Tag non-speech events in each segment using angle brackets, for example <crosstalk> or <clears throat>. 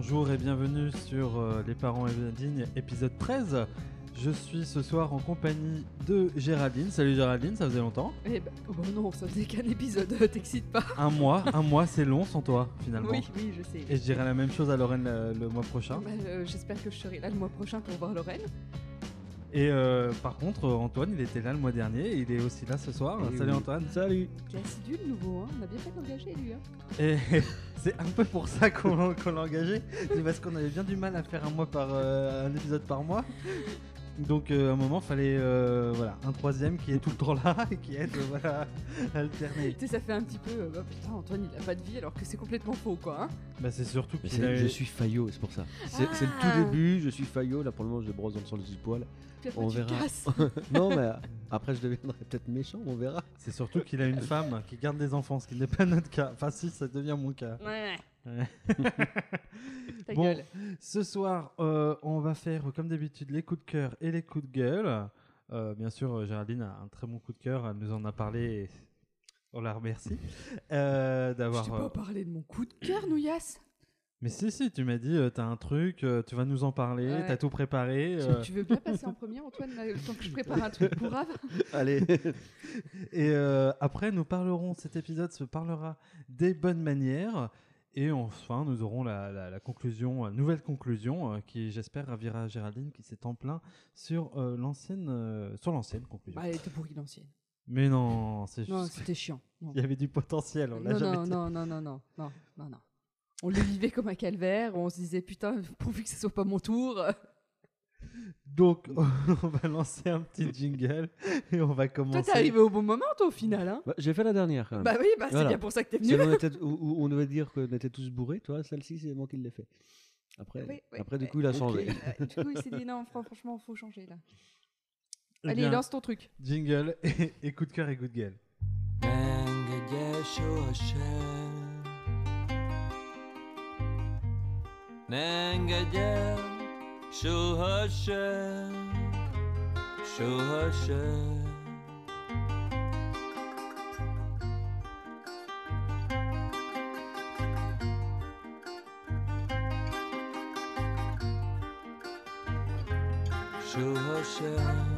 Bonjour et bienvenue sur euh, Les parents indignes, épisode 13. Je suis ce soir en compagnie de Géraldine. Salut Géraldine, ça faisait longtemps. Eh ben, oh non, ça faisait qu'un épisode, <laughs> t'excites pas. Un mois, un mois c'est long sans toi finalement. Oui, oui, je sais. Et je dirais la même chose à Lorraine le, le mois prochain. Bah, euh, J'espère que je serai là le mois prochain pour voir Lorraine. Et euh, par contre, Antoine, il était là le mois dernier, et il est aussi là ce soir. Et Salut oui. Antoine. Salut T'es assidu le nouveau, hein. On a bien fait d'engager lui, hein. Et <laughs> c'est un peu pour ça qu'on qu'on l'a engagé. C'est parce qu'on avait bien du mal à faire un mois par euh, un épisode par mois. Donc euh, à un moment, fallait euh, voilà un troisième qui est tout le temps là <laughs> et qui aide euh, voilà à alterner. Tu sais, ça fait un petit peu. euh, bah, putain, Antoine, il a pas de vie alors que c'est complètement faux, quoi. Hein. Bah c'est surtout a Je suis faillot, c'est pour ça. C'est c'est le Ah. tout début, je suis faillot, là pour le moment je brosse dans le sens du poil. On tu verra. casses. <laughs> non mais après je deviendrai peut-être méchant, on verra. c'est surtout qu'il a une femme qui garde des enfants, ce qui n'est pas notre cas. Enfin si, ça devient mon cas. Ouais. Ouais. Ta <laughs> Bon. gueule. Ce soir, euh, on va faire comme d'habitude les coups de cœur et les coups de gueule. Euh, bien sûr, euh, Géraldine a un très bon coup de cœur, elle nous en a parlé. Et on la remercie euh, Je d'avoir. t'ai euh, pas parlé de mon coup de cœur, Nouillasse. Mais si, si, tu m'as dit, euh, t'as un truc, euh, tu vas nous en parler, Ouais. t'as tout préparé. Tu- euh, Tu veux bien passer en premier, Antoine, là, le temps que je prépare un truc pour Ave Allez <laughs> et euh, après, nous parlerons, cet épisode se parlera des bonnes manières. Et enfin, nous aurons la, la- la conclusion, euh, nouvelle conclusion, euh, qui j'espère ravira Géraldine, qui s'est en plein sur euh, l'ancienne, euh, sur l'ancienne conclusion. Bah, elle était pourrie l'ancienne. Mais non, c'est Non, juste c'était chiant. Non. qu'il y avait du potentiel. On l'a Non, jamais non, dit. non, non, non, non, non, non, non. On le vivait comme un calvaire, on se disait putain, <laughs> pourvu que ce soit pas mon tour. Donc, <laughs> on va lancer un petit jingle et on va Toi, commencer. t'es arrivé au bon moment, toi, au final, hein? Bah, J'ai fait la dernière quand même. Bah oui, bah c'est Voilà. bien pour ça que t'es venu. on, <laughs> était- où- où on devait dire qu'on était tous bourrés, toi, celle-ci c'est moi qui l'ai fait. Après, Oui, oui, après du coup il a changé. euh, du coup, il s'est dit non, fran- franchement, faut changer là. Eh Allez, bien, lance ton truc. Jingle et, et coup de cœur et coup de gueule. ne engedj el, soha se, soha se. Soha se.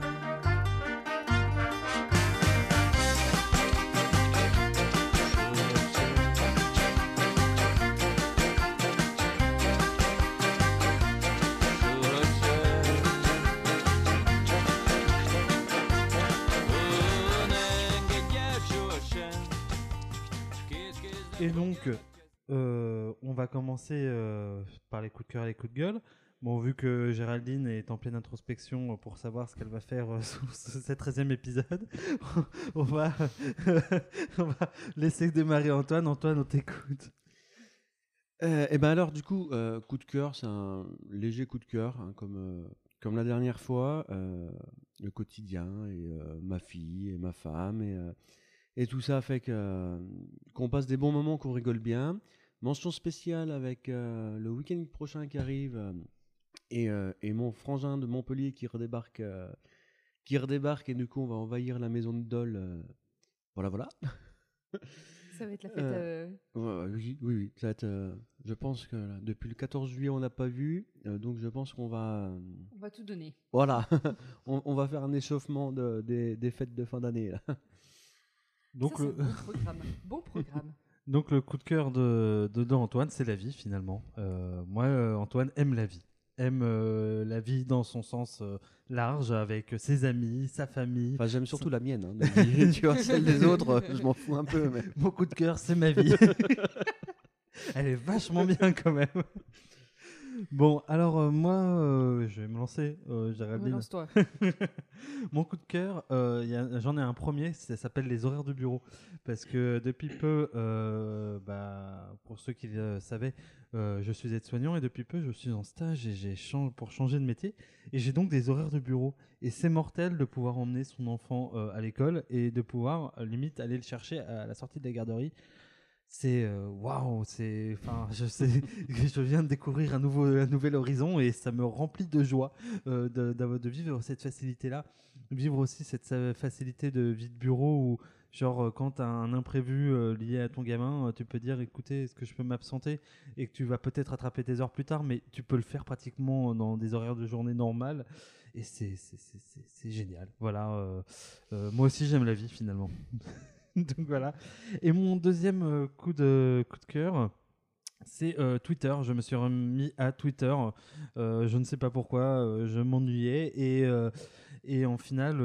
On va commencer euh, par les coups de cœur et les coups de gueule. Bon, vu que Géraldine est en pleine introspection pour savoir ce qu'elle va faire euh, <laughs> sur ce cet 13e épisode, <laughs> <laughs> on va, laisser démarrer Antoine. Antoine, on t'écoute. Euh, et ben alors du coup, euh, coup de cœur, c'est un léger coup de cœur, hein, comme euh, comme la dernière fois, euh, le quotidien et euh, ma fille et ma femme et euh, et tout ça fait euh, qu'on passe des bons moments, qu'on rigole bien. Mention spéciale avec euh, le week-end prochain qui arrive euh, et euh, et mon frangin de Montpellier qui redébarque qui redébarque et du coup on va envahir la maison de Dole. voilà voilà. <laughs> Ça va être la fête. oui, oui, oui. Ça va être, je pense que là, depuis le 14 juillet, on n'a pas vu. donc je pense qu'on va. On va tout donner. voilà. <laughs> on, on va faire un échauffement de, des, des fêtes de fin d'année. Donc, Ça, le, bon programme. Bon programme. Donc le coup de cœur de, de, de Antoine, c'est la vie finalement. Euh, moi, euh, Antoine aime la vie. Aime euh, la vie dans son sens large, avec ses amis, sa famille. Enfin, j'aime surtout la mienne. hein, <laughs> la vie. tu vois, celle des autres, je m'en fous un peu. Mais... Mon coup de cœur, c'est ma vie. <laughs> Elle est vachement bien quand même. Bon, alors euh, moi, euh, je vais me lancer, euh, Géraldine. Relance-toi. <laughs> Mon coup de cœur, euh, j'en ai un premier, ça s'appelle les horaires de bureau. Parce que depuis peu, bah, pour ceux qui le savaient, je suis aide-soignant et depuis peu, je suis en stage et j'ai chang- pour changer de métier. Et j'ai donc des horaires de bureau. Et c'est mortel de pouvoir emmener son enfant à l'école et de pouvoir limite aller le chercher à la sortie de la garderie. C'est euh, waouh, c'est enfin je sais <laughs> je viens de découvrir un nouveau un nouvel horizon et ça me remplit de joie euh, de, vivre cette facilité là, vivre aussi cette facilité de vie de bureau où Genre, euh, quand as un imprévu euh, lié à ton gamin, tu peux dire écoutez, est-ce que je peux m'absenter? Et que tu vas peut-être rattraper tes heures plus tard, mais tu peux le faire pratiquement dans des horaires de journée normales. Et c'est c'est- génial. Voilà. moi aussi, j'aime la vie finalement. <laughs> <laughs> Donc voilà. Et mon deuxième euh, coup, de, coup de cœur. C'est euh, Twitter. Je me suis remis à Twitter. Euh, je ne sais pas pourquoi. je m'ennuyais. Et, en final,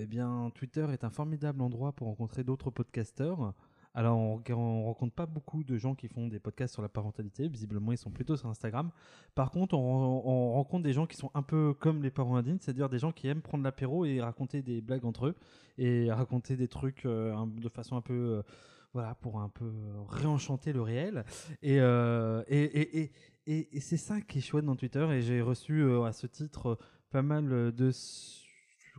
eh bien, Twitter est un formidable endroit pour rencontrer d'autres podcasteurs. Alors, on, on rencontre pas beaucoup de gens qui font des podcasts sur la parentalité. Visiblement, ils sont plutôt sur Instagram. Par contre, on, on rencontre des gens qui sont un peu comme les parents indignes, c'est-à-dire des gens qui aiment prendre l'apéro et raconter des blagues entre eux et raconter des trucs euh, de façon un peu, euh, voilà, pour un peu réenchanter le réel. Et, euh, et, c'est ça qui est chouette dans Twitter. Et j'ai reçu à ce titre pas mal de,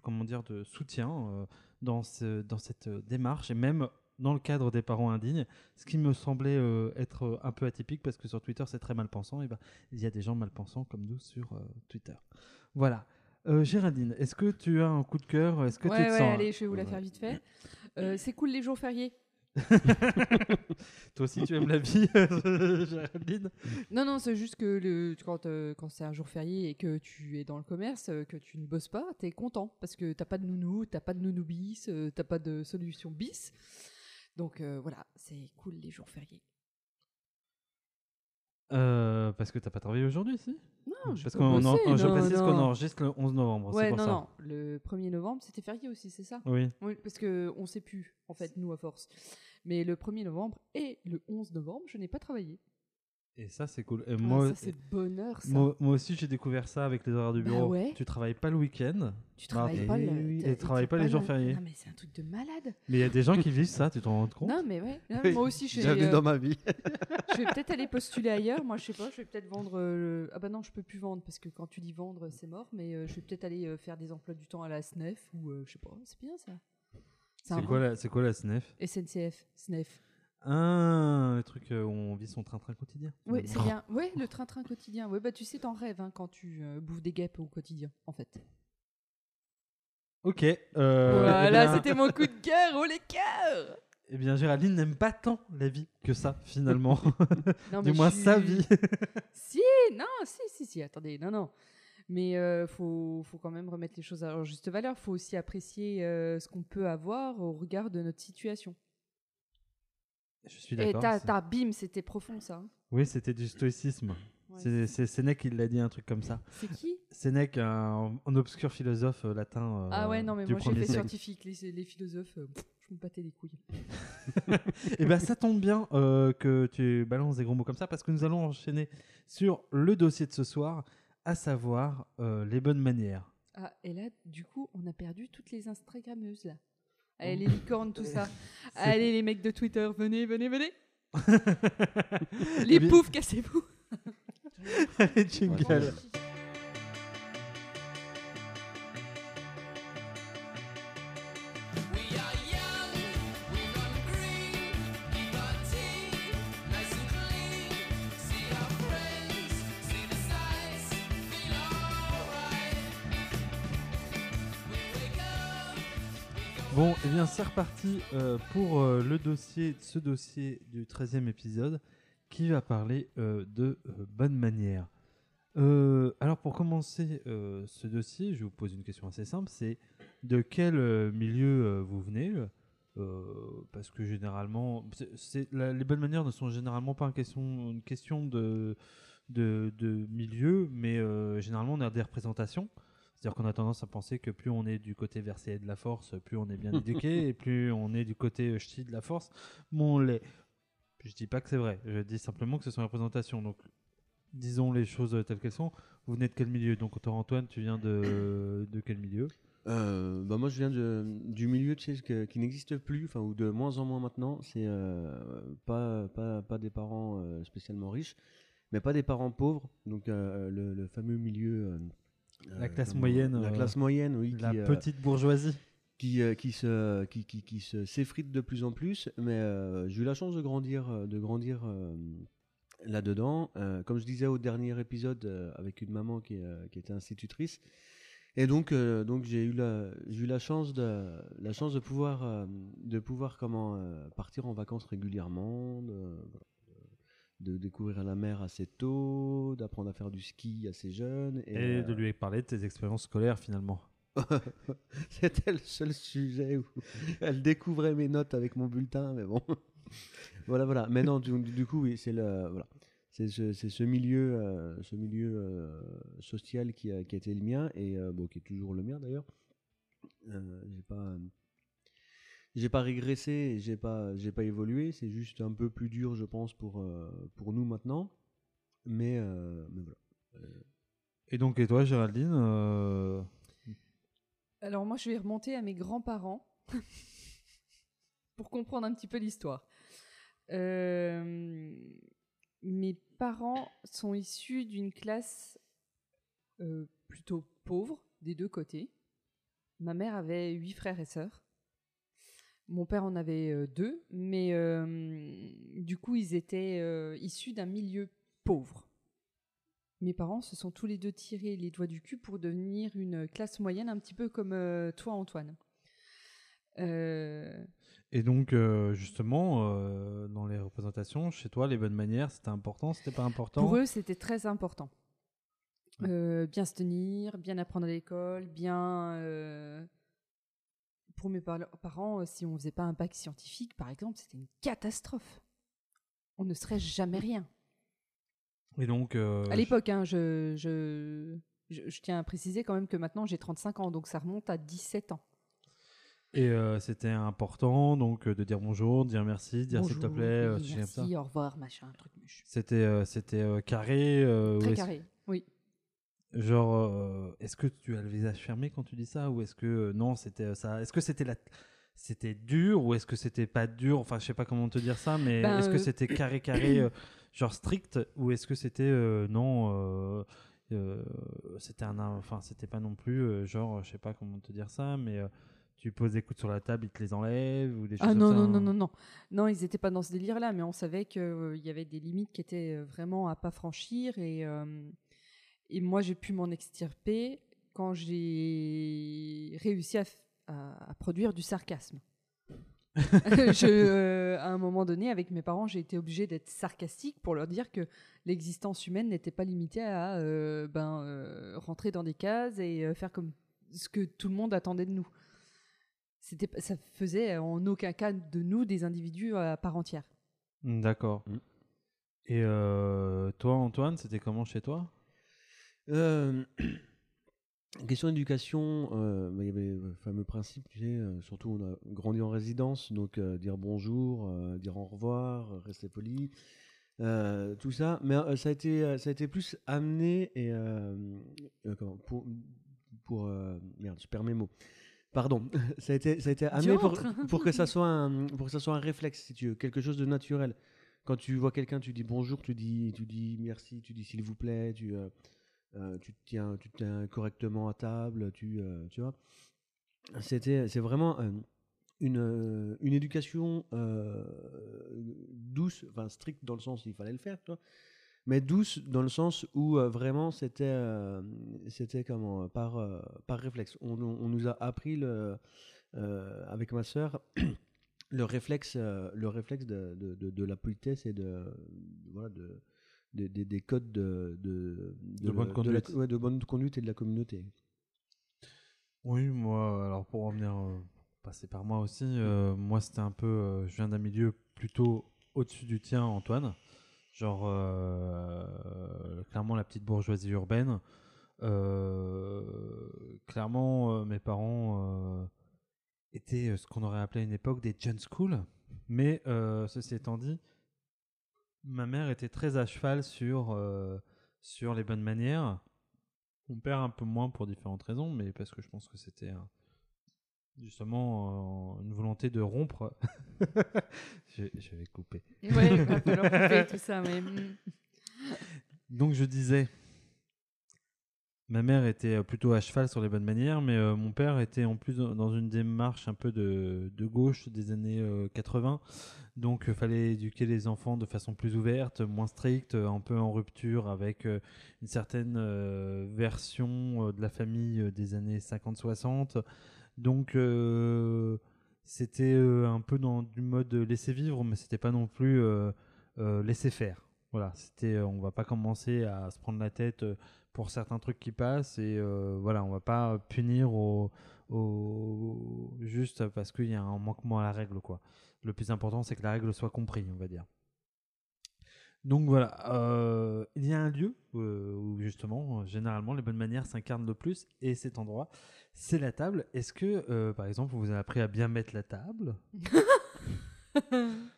comment dire, de soutien dans, dans cette démarche et même dans le cadre des parents indignes, ce qui me semblait euh, être euh, un peu atypique parce que sur Twitter c'est très mal pensant. Et ben, il y a des gens mal pensants comme nous sur euh, Twitter. Voilà. Euh, Géraldine, est-ce que tu as un coup de cœur? Est-ce que ouais, tu te ouais, sens allez, je vais vous la faire vite fait. C'est cool les jours fériés. <laughs> Toi aussi, tu aimes la vie, <laughs> Géraldine? Non, non, c'est juste que le, quand, euh, quand c'est un jour férié et que tu es dans le commerce, que tu ne bosses pas, t'es content parce que t'as pas de nounou, t'as pas de nounou bis, euh, t'as pas de solution bis. Donc euh, voilà, c'est cool les jours fériés. Euh, Parce que t'as pas travaillé aujourd'hui, si? Non, je Parce qu'on en- je précise qu'on enregistre le 11 novembre. Ouais, pour non, ça. non. Le 1er novembre, c'était férié aussi, c'est ça? Oui. Oui, parce que on sait plus, en fait, nous à force. Mais le 1er novembre et le 11 novembre, je n'ai pas travaillé. Et ça, c'est cool. Et Ah, moi, ça, c'est bonheur, ça. moi, moi aussi, j'ai découvert ça avec les horaires du Bah bureau. ouais. Tu travailles pas le week-end, Tu travailles Bah, pas et le. travailles pas les jours fériés. Non, mais c'est un truc de malade. mais il y a des gens qui vivent ça, tu t'en rends compte Non, mais ouais. Non, Oui, moi aussi, je Jamais euh, dans ma vie. <laughs> je vais peut-être aller postuler ailleurs. Moi, je sais pas, je vais peut-être vendre. euh, Ah bah non, je peux plus vendre parce que quand tu dis vendre, c'est mort. Mais euh, je vais peut-être aller euh, faire des emplois du temps à la SNEF ou euh, je sais pas. C'est bien ça. C'est quoi, la- quoi la SNEF SNCF, SNEF. Ah, le truc euh, où on vit son train-train quotidien. Oui, c'est bien. Ouais, le train-train quotidien. Ouais, bah tu sais, t'en rêves hein, quand tu euh, bouffes des guêpes au quotidien, en fait. Ok. euh, voilà, eh bien- c'était mon coup de cœur. Oh les cœurs Eh bien, Géraldine n'aime pas tant la vie que ça, finalement. <laughs> <laughs> Non, du mais moins je sa vie. <laughs> Si, non, si, si, si, attendez, non, non. Mais euh, faut, faut quand même remettre les choses à leur juste valeur. faut aussi apprécier euh, ce qu'on peut avoir au regard de notre situation. Je suis Et d'accord. c'est- t'as, bim, c'était profond ça. hein. Oui, c'était du stoïcisme. Ouais. C'est- Sénèque qui l'a dit un truc comme ça. C'est qui? Sénèque, un, un obscur philosophe euh, latin euh, Ah ouais, non, mais moi j'ai fait siècle. scientifique. Les, les philosophes, euh, je me battais les couilles. <laughs> Et bien, ça tombe bien euh, que tu balances des gros mots comme ça parce que nous allons enchaîner sur le dossier de ce soir, à savoir les bonnes manières. Ah, et là, du coup, on a perdu toutes les Instagrammeuses là. Allez, les licornes, tout ça. <laughs> Allez, les mecs de Twitter, venez, venez, venez. <laughs> les Eh poufs, cassez-vous. <laughs> Allez, jingle. Bon, et bien, c'est reparti euh, pour euh, le dossier, ce dossier du 13e épisode qui va parler euh, de bonnes manières. Euh, alors, pour commencer ce dossier, je vous pose une question assez simple c'est de quel milieu vous venez Parce que généralement, les bonnes manières ne sont généralement pas une question, de, de, milieu, mais généralement on a des représentations. C'est-à-dire qu'on a tendance à penser que plus on est du côté versé de la force, plus on est bien éduqué, <laughs> et plus on est du côté euh, ch'ti de la force, moins on l'est. Je dis pas que c'est vrai, je dis simplement que ce sont des représentations. Donc, disons les choses telles qu'elles sont. Vous venez de quel milieu? Donc, toi, Antoine, tu viens de, <coughs> de quel milieu? Euh, bah moi, je viens de- du milieu tu sais, que- qui n'existe plus, enfin, ou de moins en moins maintenant. C'est euh, pas, pas, pas des parents euh, spécialement riches, mais pas des parents pauvres. Donc, euh, le, le fameux milieu. Euh, La classe moyenne, La euh, classe moyenne, oui. La qui, euh, petite bourgeoisie. qui, qui se qui, qui, qui se s'effrite de plus en plus mais j'ai eu la chance de grandir de grandir là dedans comme je disais au dernier épisode avec une maman qui, qui était institutrice Et donc, euh, donc j'ai eu la, j'ai eu la chance de, la chance de pouvoir, euh, de pouvoir comment euh, partir en vacances régulièrement, de, de- de découvrir la mer assez tôt, d'apprendre à faire du ski assez jeune. Et, Et euh, de lui parler de tes expériences scolaires finalement. <laughs> C'était le seul sujet où elle découvrait mes notes avec mon bulletin, mais bon. <laughs> voilà, voilà. Mais non, du, du coup, oui, c'est le, voilà. C'est ce, c'est ce milieu, euh, ce milieu euh, social qui a, qui a été le mien et euh, bon, qui est toujours le mien d'ailleurs. J'ai pas, j'ai pas régressé, j'ai pas, j'ai pas évolué. C'est juste un peu plus dur, je pense, pour euh, pour nous maintenant. Mais, euh, mais voilà. Et donc, et toi, Géraldine euh, Alors moi, je vais remonter à mes grands-parents <laughs> pour comprendre un petit peu l'histoire. Euh, mes parents sont issus d'une classe euh, plutôt pauvre des deux côtés. Ma mère avait huit frères et sœurs. Mon père en avait euh, deux, mais euh, du coup, ils étaient euh, issus d'un milieu pauvre. Mes parents se sont tous les deux tirés les doigts du cul pour devenir une classe moyenne, un petit peu comme toi, Antoine. Euh, Et donc, euh, justement, euh, dans les représentations, chez toi, les bonnes manières, c'était important, c'était pas important? Pour eux, c'était très important. Bien se tenir, bien apprendre à l'école, bien. Pour mes par- parents, euh, si on faisait pas un bac scientifique, par exemple, c'était une catastrophe. On ne serait jamais rien. Et donc, euh, À l'époque, hein, je, je, je, je tiens à préciser quand même que maintenant j'ai 35 ans, donc ça remonte à 17 ans. Et euh, c'était important donc de dire bonjour, de dire merci, de dire s'il te plaît, oui, ça. merci, au revoir, machin, truc. C'était c'était carré. Très carré, oui. Genre, euh, est-ce que tu as le visage fermé quand tu dis ça ou est-ce que euh, non c'était euh, ça Est-ce que c'était la c'était dur ou est-ce que c'était pas dur? Enfin, je sais pas comment te dire ça, mais Ben, est-ce que c'était carré carré, <clears throat> genre strict, ou est-ce que c'était non C'était un, enfin, c'était pas non plus genre, je sais pas comment te dire ça, mais tu poses des coups sur la table, ils te les enlèvent ou des choses Ah comme non, ça, non, hein non, non, non. Non, ils n'étaient pas dans ce délire-là, mais on savait qu'il y avait des limites qui étaient vraiment à pas franchir. Et, euh, et moi, j'ai pu m'en extirper quand j'ai réussi à, f- à- à produire du sarcasme. <laughs> Je, euh, à un moment donné, avec mes parents, j'ai été obligée d'être sarcastique pour leur dire que l'existence humaine n'était pas limitée à euh, ben, euh, rentrer dans des cases et euh, faire comme ce que tout le monde attendait de nous. C'était, ça faisait en aucun cas de nous des individus à part entière. D'accord. Mm. Et euh, toi, Antoine, c'était comment chez toi? Euh, <clears throat> question d'éducation, euh, bah, il y avait le fameux principe, tu sais, surtout on a grandi en résidence, donc dire bonjour, dire au revoir, rester poli, euh, tout ça. Mais euh, <laughs> ça a été, ça a été plus amené et euh, comment, pour, pour merde, je perds mes mots. Pardon, ça a été, ça a été amené pour que ça <laughs> soit un, pour que ça soit un réflexe, si tu veux, quelque chose de naturel. Quand tu vois quelqu'un, tu dis bonjour, tu dis, tu dis merci, tu dis s'il vous plaît, tu, euh, tu te tiens, tu te correctement à table, tu, euh, tu vois. C'était, c'est vraiment euh, une, une éducation douce, enfin stricte dans le sens où il fallait le faire, mais douce dans le sens où vraiment c'était, c'était comment, par, par réflexe. On, on- nous a appris le, avec ma sœur. Le réflexe, le réflexe de, de, de, de la politesse et de, voilà, de, des- des, des codes de, de, De bonne la- conduite. ouais, de bonne conduite et de la communauté. Oui, moi, alors pour revenir, euh, passer par moi aussi, euh, moi c'était un peu, euh, je viens d'un milieu plutôt au-dessus du tien, Antoine. Genre, euh, clairement la petite bourgeoisie urbaine. Clairement, mes parents étaient ce qu'on aurait appelé à une époque des John School. Mais ceci étant dit, ma mère était très à cheval sur, euh, sur les bonnes manières. Mon père un peu moins pour différentes raisons, mais parce que je pense que c'était un- justement euh, une volonté de rompre. <laughs> je, je vais couper. Ouais, il va falloir couper <laughs> tout ça, mais. mm. Donc je disais, Ma mère était euh, plutôt à cheval sur les bonnes manières, mais euh, mon père était en plus dans une démarche un peu de, gauche des années euh, 80. Donc, il fallait éduquer les enfants de façon plus ouverte, moins stricte, euh, un peu en rupture avec euh, une certaine euh, version euh, de la famille euh, des années 50-60. Donc, euh, c'était euh, un peu dans du mode laisser vivre, mais c'était pas non plus euh, euh, laisser faire. Voilà, c'était, euh, on va pas commencer à se prendre la tête euh, pour certains trucs qui passent et euh, voilà, on va pas punir au, juste parce qu'il y a un manquement à la règle quoi. Le plus important c'est que la règle soit comprise, on va dire. Donc voilà, euh, il y a un lieu euh, où justement, généralement, les bonnes manières s'incarnent le plus, et cet endroit, c'est la table. Est-ce que, par exemple, vous avez appris à bien mettre la table? <laughs>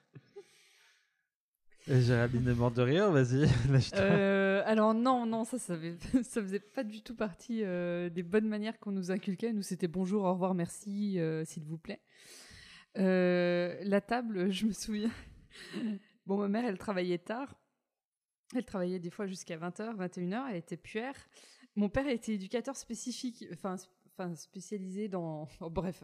Est morte de rire, vas-y. <laughs> Euh, alors non, non, ça, ça, <laughs> ça faisait pas du tout partie euh, des bonnes manières qu'on nous inculquait. Nous, c'était bonjour, au revoir, merci, euh, s'il vous plaît. La table, <laughs> je me souviens. Bon, ma mère, elle travaillait tard. Elle travaillait des fois jusqu'à 20h, 21h. Elle était puère. Mon père était éducateur spécifique, enfin, sp- enfin spécialisé dans. bref.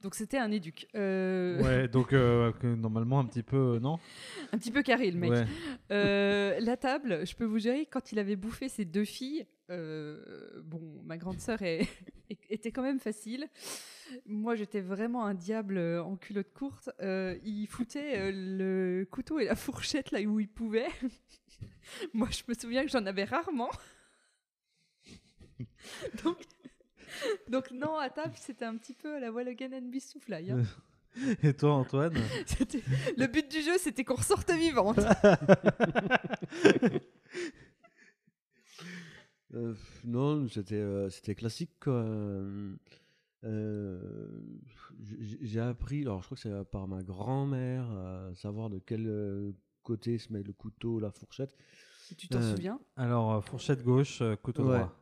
Donc c'était un éduc. Euh, Ouais, donc euh, normalement un petit peu, euh, non <laughs> Un petit peu carré, le mec. Ouais. Euh, la table, je peux vous gérer, quand il avait bouffé ses deux filles, bon, ma grande sœur <laughs> est- était quand même facile. Moi, j'étais vraiment un diable en culotte courte. Il foutait le couteau et la <laughs> fourchette là où il pouvait. Moi, je me souviens que j'en avais rarement. donc, <laughs> donc, non, à table, c'était un petit peu à la Wallogan and Bissouflaï. Hein. <laughs> Et toi, Antoine <laughs> C'était- Le but du jeu, c'était qu'on ressorte vivante. Euh, non, c'était euh, c'était classique quoi. Euh, j'ai appris, alors je crois que c'est par ma grand-mère, à savoir de quel côté se met le couteau, la fourchette. Tu t'en Euh, souviens? Alors, fourchette gauche, couteau Ouais. droit.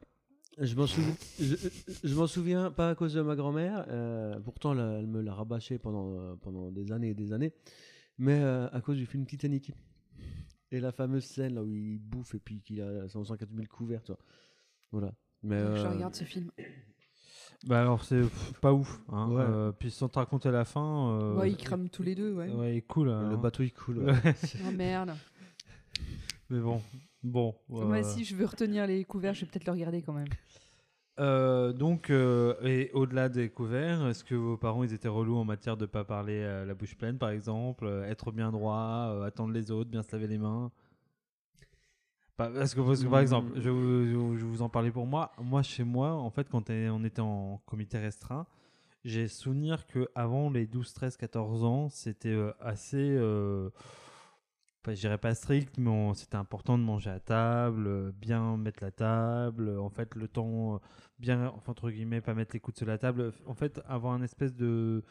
Je m'en souviens, je, je m'en souviens pas à cause de ma grand-mère, euh, pourtant elle, elle me l'a rabâché pendant, euh, pendant des années et des années, mais euh, à cause du film Titanic. Et la fameuse scène là où il bouffe et puis qu'il a 104 000 couverts, tu vois. Voilà. Mais, Je euh, regarde ce film. Bah alors, c'est pff, pas ouf. Hein. Ouais. Euh, puis sans te raconter la fin. euh, Ouais, ils crament tous les deux, ouais. Ouais, il est cool. Le hein. bateau il coule. ouais. Ouais. Oh merde. Mais bon, bon. Moi, euh, si je veux retenir les couverts, je vais peut-être le regarder quand même. euh, donc, euh, et au-delà des couverts, est-ce que vos parents ils étaient relous en matière de pas parler à la bouche pleine, par exemple, euh, être bien droit, attendre les autres, bien se laver les mains? Parce, que, parce que, par exemple, je, vais vous- je vais vous en parler pour moi. Moi, chez moi, en fait, quand on était en comité restreint, j'ai souvenir que avant les 12, 13, 14 ans, c'était assez. Pas- je dirais pas strict, mais c'était important de manger à table, euh, bien mettre la table, euh, en fait, le temps, euh, bien, entre guillemets, pas mettre les coudes sur la table, en fait, avoir un espèce de,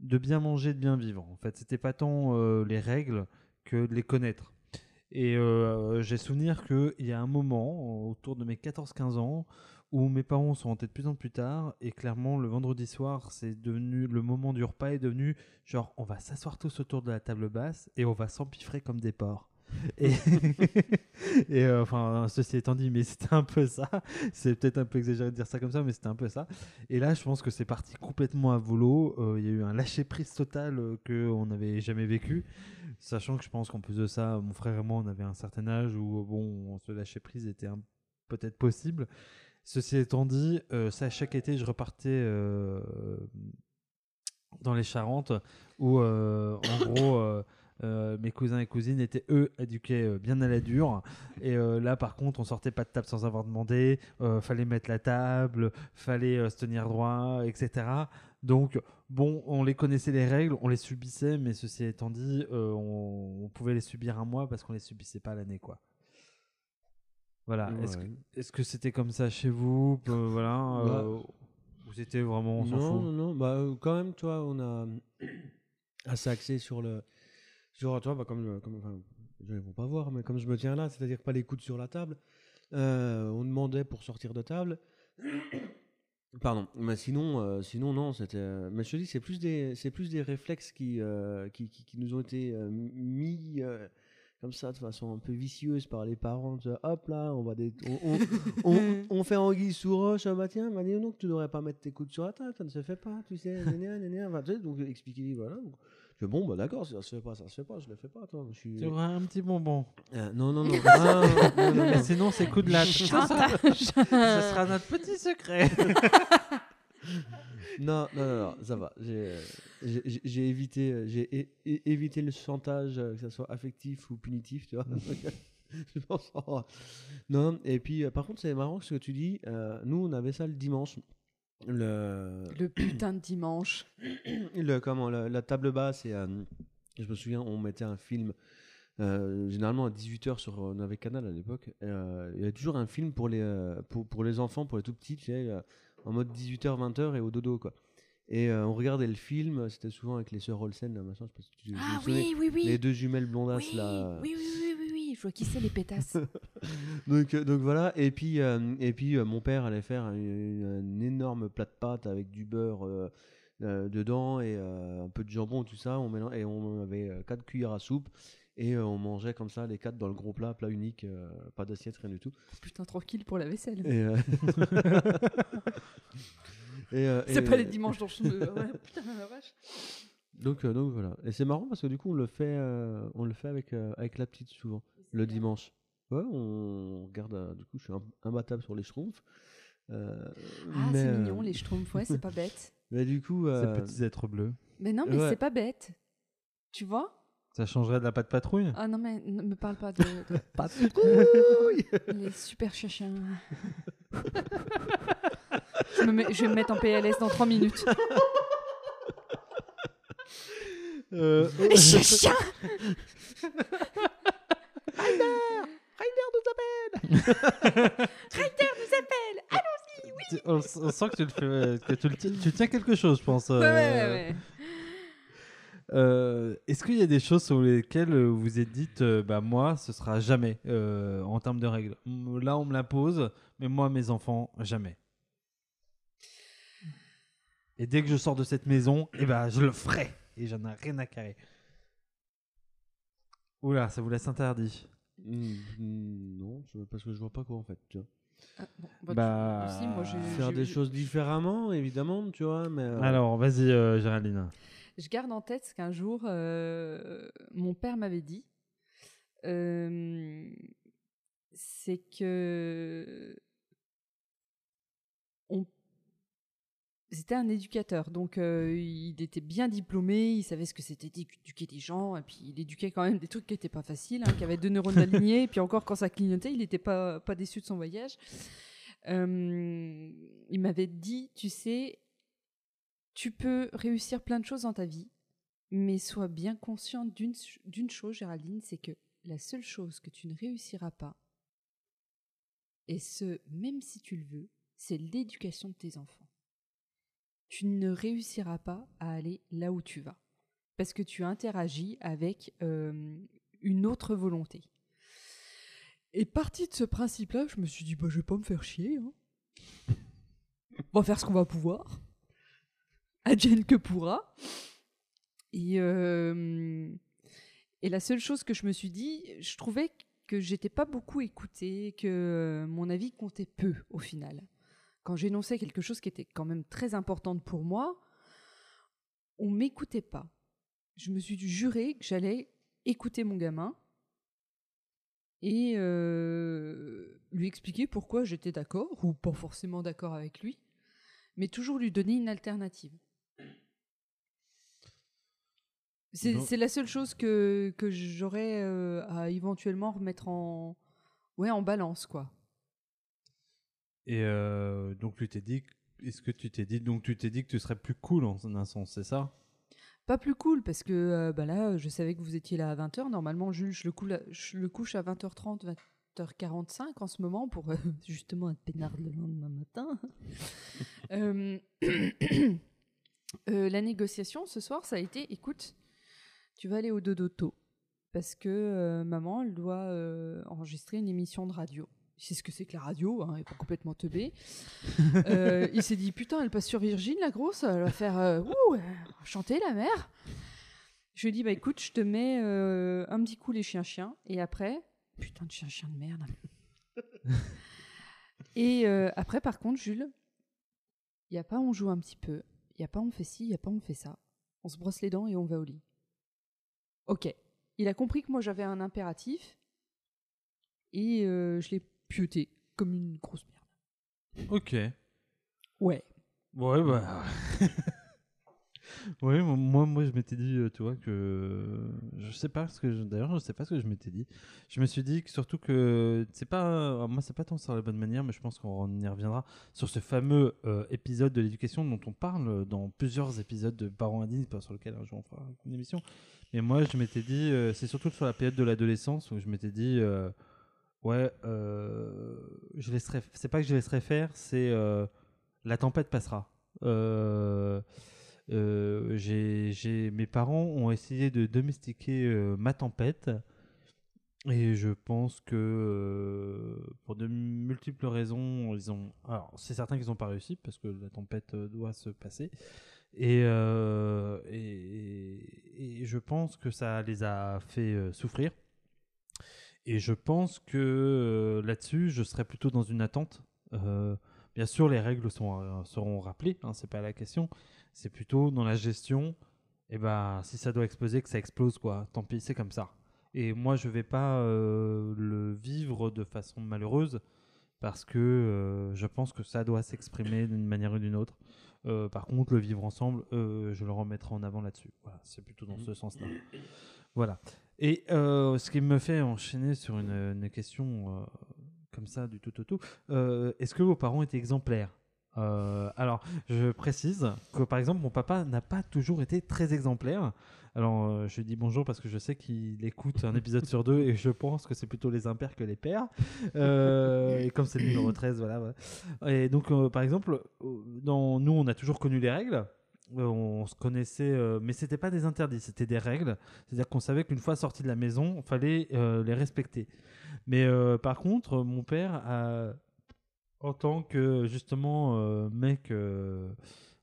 de bien manger, de bien vivre. En fait, c'était pas tant les règles que de les connaître. Et j'ai souvenir qu'il y a un moment, autour de mes 14-15 ans, où mes parents sont rentrés de plus en plus tard, et clairement, le vendredi soir, c'est devenu, le moment du repas est devenu genre, on va s'asseoir tous autour de la table basse, et on va s'empiffrer comme des porcs. <laughs> Et, euh, enfin, ceci étant dit, mais c'était un peu ça. C'est peut-être un peu exagéré de dire ça comme ça, mais c'était un peu ça. Et là, je pense que c'est parti complètement à volo. Euh, Il y a eu un lâcher-prise total euh, qu'on n'avait jamais vécu. Sachant que je pense qu'en plus de ça, mon frère et moi, on avait un certain âge où, bon, ce lâcher-prise était un- peut-être possible. Ceci étant dit, euh, chaque été, je repartais euh, dans les Charentes où, euh, en gros, mes cousins et cousines étaient, eux, éduqués bien à la dure. Et là, par contre, on sortait pas de table sans avoir demandé. fallait mettre la table, fallait se tenir droit, etc. Donc, bon, on les connaissait les règles, on les subissait, mais ceci étant dit, on, on pouvait les subir un mois parce qu'on les subissait pas l'année, quoi. Voilà. Est-ce que c'était comme ça chez vous Euh, Voilà. euh, Vous étiez vraiment, on s'en non, fout? non, non, bah euh, quand même, toi, on a <clears throat> assez axé sur le. Sur, toi, bah, comme. comme enfin, gens ne vont pas voir, mais comme je me tiens là, c'est-à-dire pas les coudes sur la table, euh, on demandait pour sortir de table. <clears throat> Pardon, mais sinon, euh, sinon non, c'était. euh, Mais je te dis, c'est plus des, c'est plus des réflexes qui, euh, qui, qui, qui nous ont été mis comme ça de façon un peu vicieuse par les parents. vois, hop là, on va des, on, on, <laughs> on, on fait anguille sous roche. Ah bah tiens, bah dis donc tu devrais pas mettre tes coudes sur la table, ça ne se fait pas, tu sais. gna, gna. Enfin, tu sais, donc expliquer voilà. Donc, je dis, bon bah d'accord, si ça se fait pas, ça se fait pas, je le fais pas. Toi, je suis. Tu auras un petit bonbon. Euh, non non non. <laughs> Ah, non, non, non. Mais sinon, c'est coup de latte. Ça ça sera notre petit secret. <laughs> Non, non, non, non, ça va. J'ai, évité, j'ai évité le chantage, euh, que ce soit affectif ou punitif, tu vois. <laughs> Je pense, oh. Non, et puis euh, par contre, c'est marrant ce que tu dis. euh, nous, on avait ça le dimanche. Le, Le putain de dimanche. <coughs> le comment, la, la table basse, et euh, je me souviens, on mettait un film. euh, généralement à 18h sur on avait Canal à l'époque il y avait toujours un film pour les pour, pour les enfants pour les tout petits tu sais, en mode 18h 20h et au dodo quoi et euh, on regardait le film c'était souvent avec les sœurs Olsen là, machin je sais pas si tu Ah oui, oui, oui. les deux jumelles blondasses oui, là oui, oui, oui, oui, oui. Je vois qui c'est les pétasses. <laughs> donc, euh, donc voilà, et puis, euh, et puis euh, mon père allait faire un, un énorme plat de pâtes avec du beurre dedans et un peu de jambon, tout ça. On mélange, et on avait quatre cuillères à soupe et euh, on mangeait comme ça les quatre dans le gros plat, plat unique, euh, pas d'assiette, rien du tout. Putain, tranquille pour la vaisselle. Et, euh, <laughs> et, euh, C'est et, pas les dimanches dans le ouais, <laughs> Putain, la vache. Donc, euh, donc voilà. Et c'est marrant parce que du coup on le fait, euh, on le fait avec, euh, avec la petite souvent, le dimanche. Ouais, on regarde, euh, du coup je suis im- imbattable sur les schtroumpfs. Euh, Ah, mais, c'est euh, mignon, les schtroumpfs. Ouais, c'est pas bête. <laughs> Mais du coup, Ces euh, petits êtres bleus. Mais non, mais Ouais. c'est pas bête. Tu vois? Ça changerait de la patte patrouille? Ah non, mais ne me parle pas de, de- <laughs> patrouille les super chiens. je, me mets- je vais me mettre en PLS dans 3 minutes. Euh, Les chiens tu- on, s- on sent que tu le fais, euh, que tu, le ti- tu tiens quelque chose, je pense. Ouais, ouais, ouais, euh, ouais. Euh, Est-ce qu'il y a des choses sur lesquelles euh, vous êtes dites, euh, bah moi, ce sera jamais euh, en termes de règles? Là, on me l'impose, mais moi, mes enfants, jamais. Et dès que je sors de cette maison, eh ben, je le ferai. Et j'en ai rien à carrer. Oula, ça vous laisse interdit. Mm, mm, Non, parce que je vois pas quoi en fait. Tu vois. Ah, bon, bah, tu- Bah, aussi, moi, j'ai- Faire des choses différemment, évidemment, tu vois. Mais euh, Alors, vas-y, euh, Géraldine. Je garde en tête ce qu'un jour euh, mon père m'avait dit. Euh, c'est que c'était un éducateur, donc euh, il était bien diplômé, il savait ce que c'était d'éduquer des gens, et puis il éduquait quand même des trucs qui n'étaient pas faciles, hein, qui avaient deux neurones alignés, et puis encore quand ça clignotait, il n'était pas, pas déçu de son voyage. Il m'avait dit, tu sais, tu peux réussir plein de choses dans ta vie, mais sois bien consciente d'une ch- d'une chose, Géraldine, c'est que la seule chose que tu ne réussiras pas, et ce, même si tu le veux, c'est l'éducation de tes enfants. Tu ne réussiras pas à aller là où tu vas, parce que tu interagis avec euh, une autre volonté. Et parti de ce principe-là, je me suis dit, bah, je vais pas me faire chier. hein. On va faire ce qu'on va pouvoir advienne que pourra. Et, euh, et la seule chose que je me suis dit, je trouvais que j'étais pas beaucoup écoutée, que mon avis comptait peu au final. Quand j'énonçais quelque chose qui était quand même très importante pour moi, on m'écoutait pas. Je me suis juré que j'allais écouter mon gamin et euh, lui expliquer pourquoi j'étais d'accord ou pas forcément d'accord avec lui, mais toujours lui donner une alternative. C'est Donc- c'est la seule chose que, que j'aurais euh, à éventuellement remettre en, ouais, en balance, quoi. Et euh, donc, tu t'es dit, est-ce que tu t'es dit, donc tu t'es dit que tu serais plus cool en un sens, c'est ça? Pas plus cool, parce que euh, bah là, je savais que vous étiez là à 20h. Normalement, Jules, je le, coule à- je le couche à 20h30, 20h45 en ce moment pour euh, <laughs> justement être peinard le lendemain matin. <laughs> <coughs> La négociation ce soir, ça a été écoute, tu vas aller au dodo tôt parce que euh, maman, elle doit euh, enregistrer une émission de radio. C'est ce que c'est que la radio, hein, elle est pas complètement teubée. <laughs> Euh, il s'est dit putain, elle passe sur Virgin, la grosse, elle va faire ouh, chanter la mère. Je lui dis, bah écoute, je te mets un petit coup les chiens-chiens, et après, putain de chien-chien de merde. <laughs> et après, par contre, Jules, il n'y a pas on joue un petit peu, il n'y a pas on fait ci, il n'y a pas on fait ça. On se brosse les dents et on va au lit. Ok. Il a compris que moi j'avais un impératif, et euh, je l'ai pioté comme une grosse merde. Ok. Ouais. Ouais, bah. <laughs> ouais, moi, moi, je m'étais dit, euh, tu vois, que. Je sais pas ce que. je- D'ailleurs, je sais pas ce que je m'étais dit. Je me suis dit que surtout que. C'est pas. Moi, c'est pas tant sur la bonne manière, mais je pense qu'on y reviendra. Sur ce fameux euh, épisode de l'éducation dont on parle dans plusieurs épisodes de Parents Indignes, sur lequel un jour on fera une émission. Mais moi, je m'étais dit. euh, c'est surtout sur la période de l'adolescence où je m'étais dit. euh, ouais, euh, je laisserai. C'est pas que je laisserai faire, c'est. la tempête passera. J'ai, j'ai- mes parents ont essayé de domestiquer ma tempête et je pense que pour de multiples raisons, ils ont. Alors, c'est certain qu'ils n'ont pas réussi parce que la tempête doit se passer. Et, euh, et, je pense que ça les a fait euh, souffrir. Et je pense que euh, là-dessus, je serais plutôt dans une attente. Bien sûr, les règles seront rappelées, hein, c'est pas la question. C'est plutôt dans la gestion. Et ben, si ça doit exploser, que ça explose, quoi. Tant pis, c'est comme ça. Et moi, je vais pas le vivre de façon malheureuse parce que je pense que ça doit s'exprimer d'une manière ou d'une autre. Euh, par contre, le vivre ensemble, euh, je le remettrai en avant là-dessus. C'est plutôt dans ce sens-là. Voilà. Et euh, ce qui me fait enchaîner sur une, question comme ça du tout au tout, est-ce que vos parents étaient exemplaires? Alors, je précise que par exemple, mon papa n'a pas toujours été très exemplaire. Alors, euh, je lui dis bonjour parce que je sais qu'il écoute un épisode sur deux et je pense que c'est plutôt les impairs que les pères. Euh, <laughs> et comme c'est le numéro 13, voilà. voilà. Et donc, euh, par exemple, dans, nous, on a toujours connu les règles. Euh, on se connaissait, mais c'était pas des interdits, c'était des règles. C'est-à-dire qu'on savait qu'une fois sorti de la maison, il fallait les respecter. Mais par contre, mon père, a- en tant que justement mec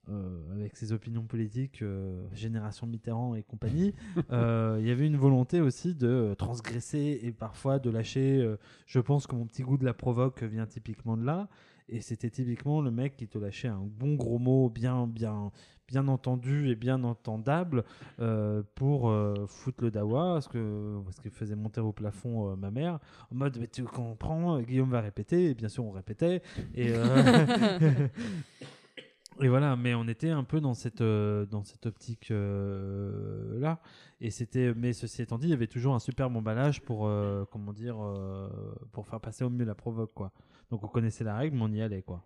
euh, avec ses opinions politiques, euh, génération Mitterrand et compagnie, <laughs> euh, il y avait une volonté aussi de transgresser et parfois de lâcher. euh, je pense que mon petit goût de la provoque vient typiquement de là. Et c'était typiquement le mec qui te lâchait un bon gros mot bien, bien, bien entendu et bien entendable euh, pour euh, foutre le dawa, ce que, ce qui faisait monter au plafond euh, ma mère, en mode mais tu comprends, Guillaume va répéter, et bien sûr on répétait. Et, euh, <laughs> et voilà, mais on était un peu dans cette, euh, dans cette optique euh, là. Et c'était, mais ceci étant dit, il y avait toujours un super emballage pour, euh, comment dire, pour faire passer au mieux la provoque quoi. Donc on connaissait la règle, mais on y allait quoi.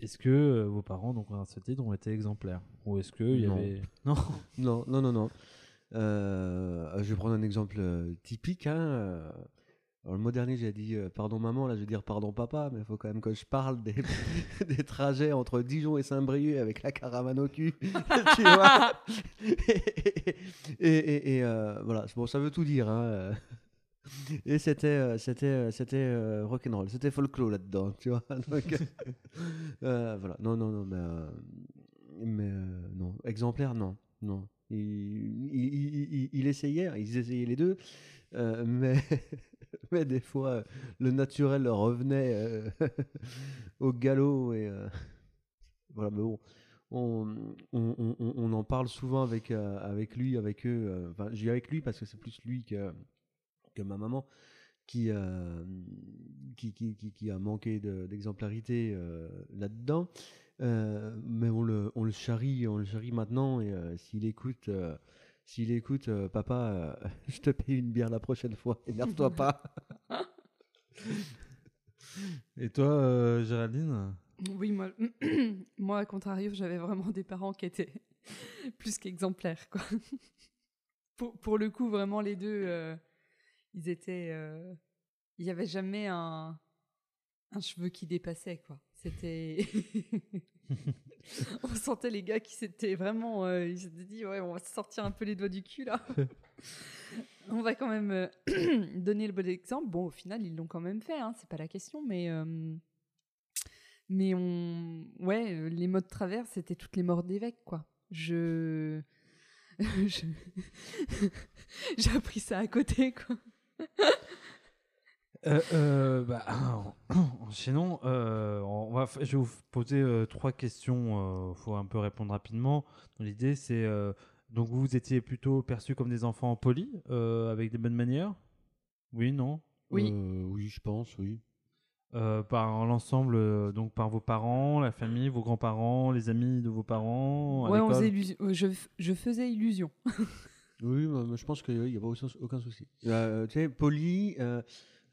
Est-ce que vos parents, donc à ce titre, ont été exemplaires? Ou est-ce qu'il y Non. avait. <laughs> Non Non, non, non, non. Je vais prendre un exemple typique. Hein. Le mois dernier, j'ai dit euh, pardon maman, là je vais dire pardon papa, mais il faut quand même que je parle des, <laughs> des trajets entre Dijon et Saint-Brieuc avec la caravane au cul. <laughs> tu vois et et, euh, voilà, bon, ça veut tout dire. Hein. euh. Et c'était c'était c'était rock'n'roll, c'était folklore là-dedans, tu vois. <laughs> Voilà, non, non, non, mais, mais non, exemplaire, non, non. Il, il, il- essayait, ils essayaient les deux, mais, <laughs> mais des fois, euh, le naturel revenait euh, <laughs> au galop et euh, <laughs> voilà, mais bon. On, on, on- on- en parle souvent avec, avec lui, avec eux. Enfin, je dis avec lui parce que c'est plus lui que, que ma maman qui, qui, qui, qui, a manqué de- d'exemplarité là-dedans. Mais on le, on le charrie, on le charrie maintenant. Et s'il écoute, s'il écoute, euh, papa, euh, <laughs> je te paye une bière la prochaine fois. Énerve-toi pas. Et toi, euh, Géraldine? Oui, moi, <clears throat> moi, à contrario, j'avais vraiment des parents qui étaient <laughs> plus qu'exemplaires, quoi. <laughs> pour, pour le coup, vraiment, les deux, euh, ils étaient. euh, Il n'y avait jamais un, un cheveu qui dépassait, quoi. C'était. <laughs> on sentait les gars qui s'étaient vraiment. euh, ils s'étaient dit, ouais, on va se sortir un peu les doigts du cul, là. <laughs> on va quand même euh, <clears throat> donner le bon exemple. Bon, au final, ils l'ont quand même fait, hein, c'est pas la question, mais. euh, mais on, ouais, les mots de travers, c'était toutes les morts d'évêques, quoi. Je- <laughs> J'ai appris ça à côté, quoi. Euh, euh, bah, <coughs> enchaînons. euh, on va, je vais vous poser euh, trois questions. Il faut un peu répondre rapidement. L'idée, c'est euh, donc vous étiez plutôt perçus comme des enfants polis, euh, avec des bonnes manières? Oui, non? Oui. Euh, oui, je pense, oui. Euh, par l'ensemble, euh, donc par vos parents, la famille, vos grands-parents, les amis de vos parents. à Ouais, on faisait illusion- euh, je, faisais illusion. Oui, mais- je pense qu'il n'y a pas aucun, souci. Euh, tu sais, poli,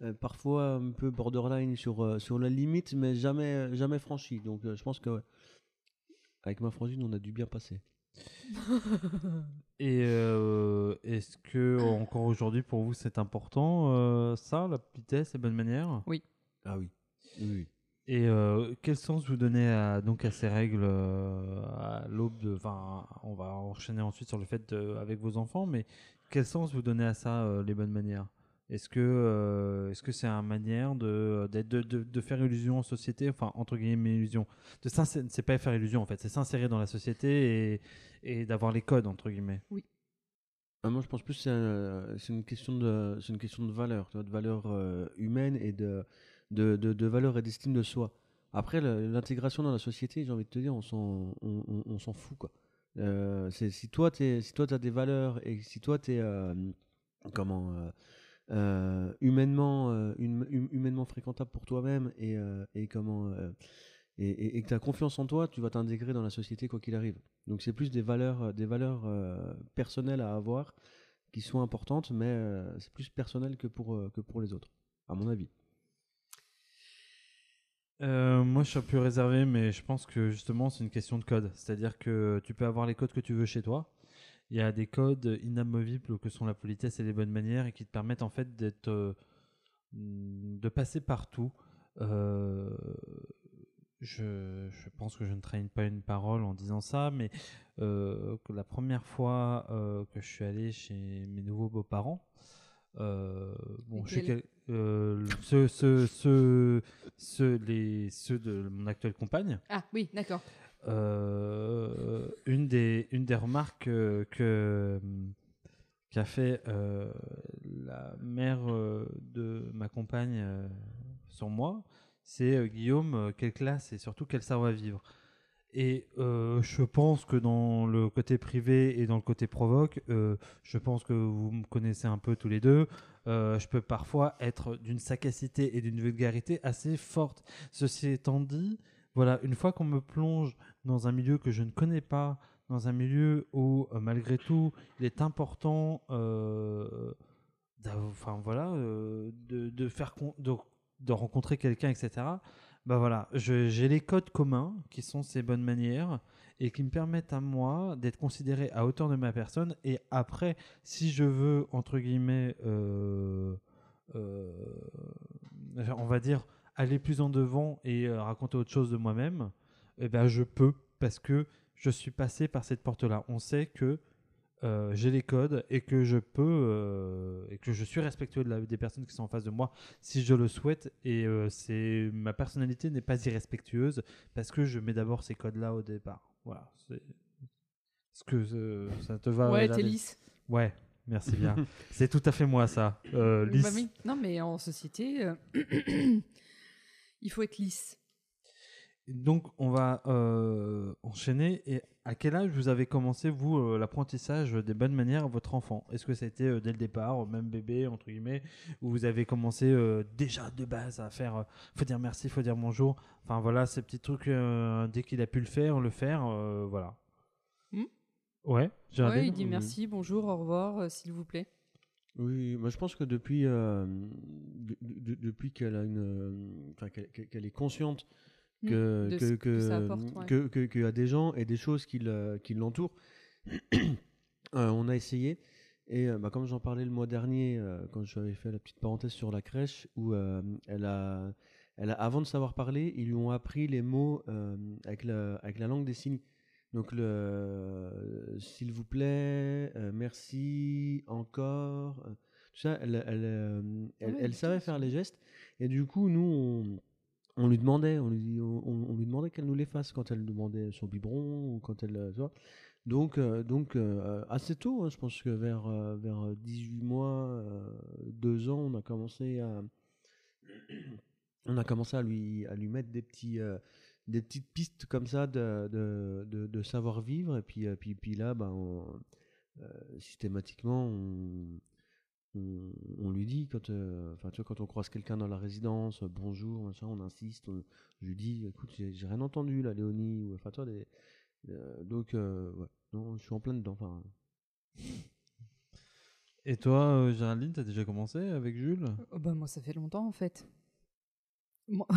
euh, euh, parfois un peu borderline sur, euh, sur la limite, mais jamais, jamais franchi. Donc euh, je pense que ouais, avec ma frangine, on a dû bien passer. <laughs> Et euh, est-ce que encore aujourd'hui pour vous c'est important euh, ça, la politesse, les bonnes manières Ah oui. Oui, oui. Et euh, quel sens vous donnez à, donc à ces règles euh, à l'aube de. Enfin, on va enchaîner ensuite sur le fait de- avec vos enfants, mais quel sens vous donnez à ça, euh, les bonnes manières? Est-ce que euh, est-ce que c'est une manière de, d'être- de, de, de faire illusion en société, enfin entre guillemets illusion, de c'est pas faire illusion en fait, c'est s'insérer dans la société et, et d'avoir les codes entre guillemets. Ah, moi, je pense plus que c'est un- c'est une question de, c'est une question de valeur, de valeur euh, humaine et de, de, de, de valeur et d'estime de soi. Après, l'intégration dans la société, j'ai envie de te dire, on s'en, on, on- on s'en fout, quoi. Euh, c'est, si toi, tu si toi, as des valeurs et si toi, tu es, comment, euh, humainement, euh, hum- hum- humainement fréquentable pour toi-même et, euh, et comment, et, et- que tu as confiance en toi, tu vas t'intégrer dans la société quoi qu'il arrive. Donc c'est plus des valeurs, des valeurs personnelles à avoir qui sont importantes, mais c'est plus personnel que pour, que pour les autres, à mon avis. Moi, je suis un peu réservé, mais je pense que justement, c'est une question de code. C'est-à-dire que tu peux avoir les codes que tu veux chez toi. Il y a des codes inamovibles que sont la politesse et les bonnes manières et qui te permettent en fait d'être, euh, de passer partout. Euh, je, je pense que je ne traîne pas une parole en disant ça, mais euh, que la première fois que je suis allé chez mes nouveaux beaux-parents, bon, chez quel- euh, ceux, ceux, ceux, les, ceux de mon actuelle compagne, Ah oui, d'accord. Euh, une, des, une des remarques euh, que qu'a fait euh, la mère euh, de ma compagne euh, sur moi, c'est euh, Guillaume, euh, quelle classe et surtout quel savoir-vivre. Et euh, je pense que dans le côté privé et dans le côté provoque, euh, je pense que vous me connaissez un peu tous les deux. euh, je peux parfois être d'une sagacité et d'une vulgarité assez forte. Ceci étant dit, voilà, une fois qu'on me plonge dans un milieu que je ne connais pas, dans un milieu où euh, malgré tout il est important, euh, voilà, euh, de, faire de, rencontrer quelqu'un, etc. Bah voilà, j'ai les codes communs qui sont ces bonnes manières et qui me permettent à moi d'être considéré à hauteur de ma personne. Et après, si je veux entre guillemets, on va dire aller plus en devant et raconter autre chose de moi-même, eh ben je peux parce que je suis passé par cette porte-là. On sait que euh, j'ai les codes et que je peux euh, et que je suis respectueux de la- des personnes qui sont en face de moi si je le souhaite et euh, c'est ma personnalité n'est pas irrespectueuse parce que je mets d'abord ces codes-là au départ. Voilà. c'est- Est-ce que euh, ça te va ouais, t'es lisse. Ouais, merci bien. <laughs> c'est tout à fait moi ça. Euh, Bah. Non, mais en société, euh, <clears throat> il faut être lisse. Donc, on va euh, enchaîner. Et à quel âge vous avez commencé, vous, euh, l'apprentissage des bonnes manières à votre enfant? Est-ce que ça a été euh, dès le départ, même bébé, entre guillemets, ou vous avez commencé euh, déjà de base à faire euh, faut dire merci, faut dire bonjour? Enfin, voilà, ces petits trucs, euh, dès qu'il a pu le faire, le faire, euh, voilà. Hmm? Ouais, Géraldine Ouais, il dit merci, bonjour, au revoir, euh, s'il vous plaît. Oui, moi je pense que depuis, euh, de- de- depuis qu'elle a une, euh, enfin, qu'elle qu'elle- qu'elle est consciente que de que que, que ça apporte, ouais. que- que- qu'il y a des gens et des choses qui le- qui l'entourent, <coughs> euh, on a essayé. Et euh, bah, comme j'en parlais le mois dernier, euh, quand je avais fait la petite parenthèse sur la crèche, où euh, elle a, elle a, avant de savoir parler, ils lui ont appris les mots euh, avec, la, avec la langue des signes. Donc le euh, s'il vous plaît, euh, merci, encore, euh, tout ça, elle, elle, euh, elle, Ouais, elle putain, savait faire les gestes. Et du coup, nous, on, lui demandait, on lui, on, lui demandait qu'elle nous les fasse quand elle demandait son biberon ou quand elle, euh. Donc, euh, donc euh, assez tôt, hein, je pense que vers, vers 18 mois, euh, 2 ans, on a commencé à, on a commencé à lui, à lui mettre des, petits, des petites pistes comme ça de, de, de, savoir-vivre. Et puis, puis, puis là, ben, on- systématiquement, on, on, on lui dit, quand, euh, enfin, tu vois, quand on croise quelqu'un dans la résidence, euh, bonjour, machin, on insiste, on- je lui dis, écoute, j'ai rien entendu là, Léonie, ou enfin, toi, des, euh, donc, euh, ouais, non, je suis en plein dedans. Enfin, Et toi, euh, Géraldine, t'as déjà commencé avec Jules? Oh bah moi ça fait longtemps en fait. Moi,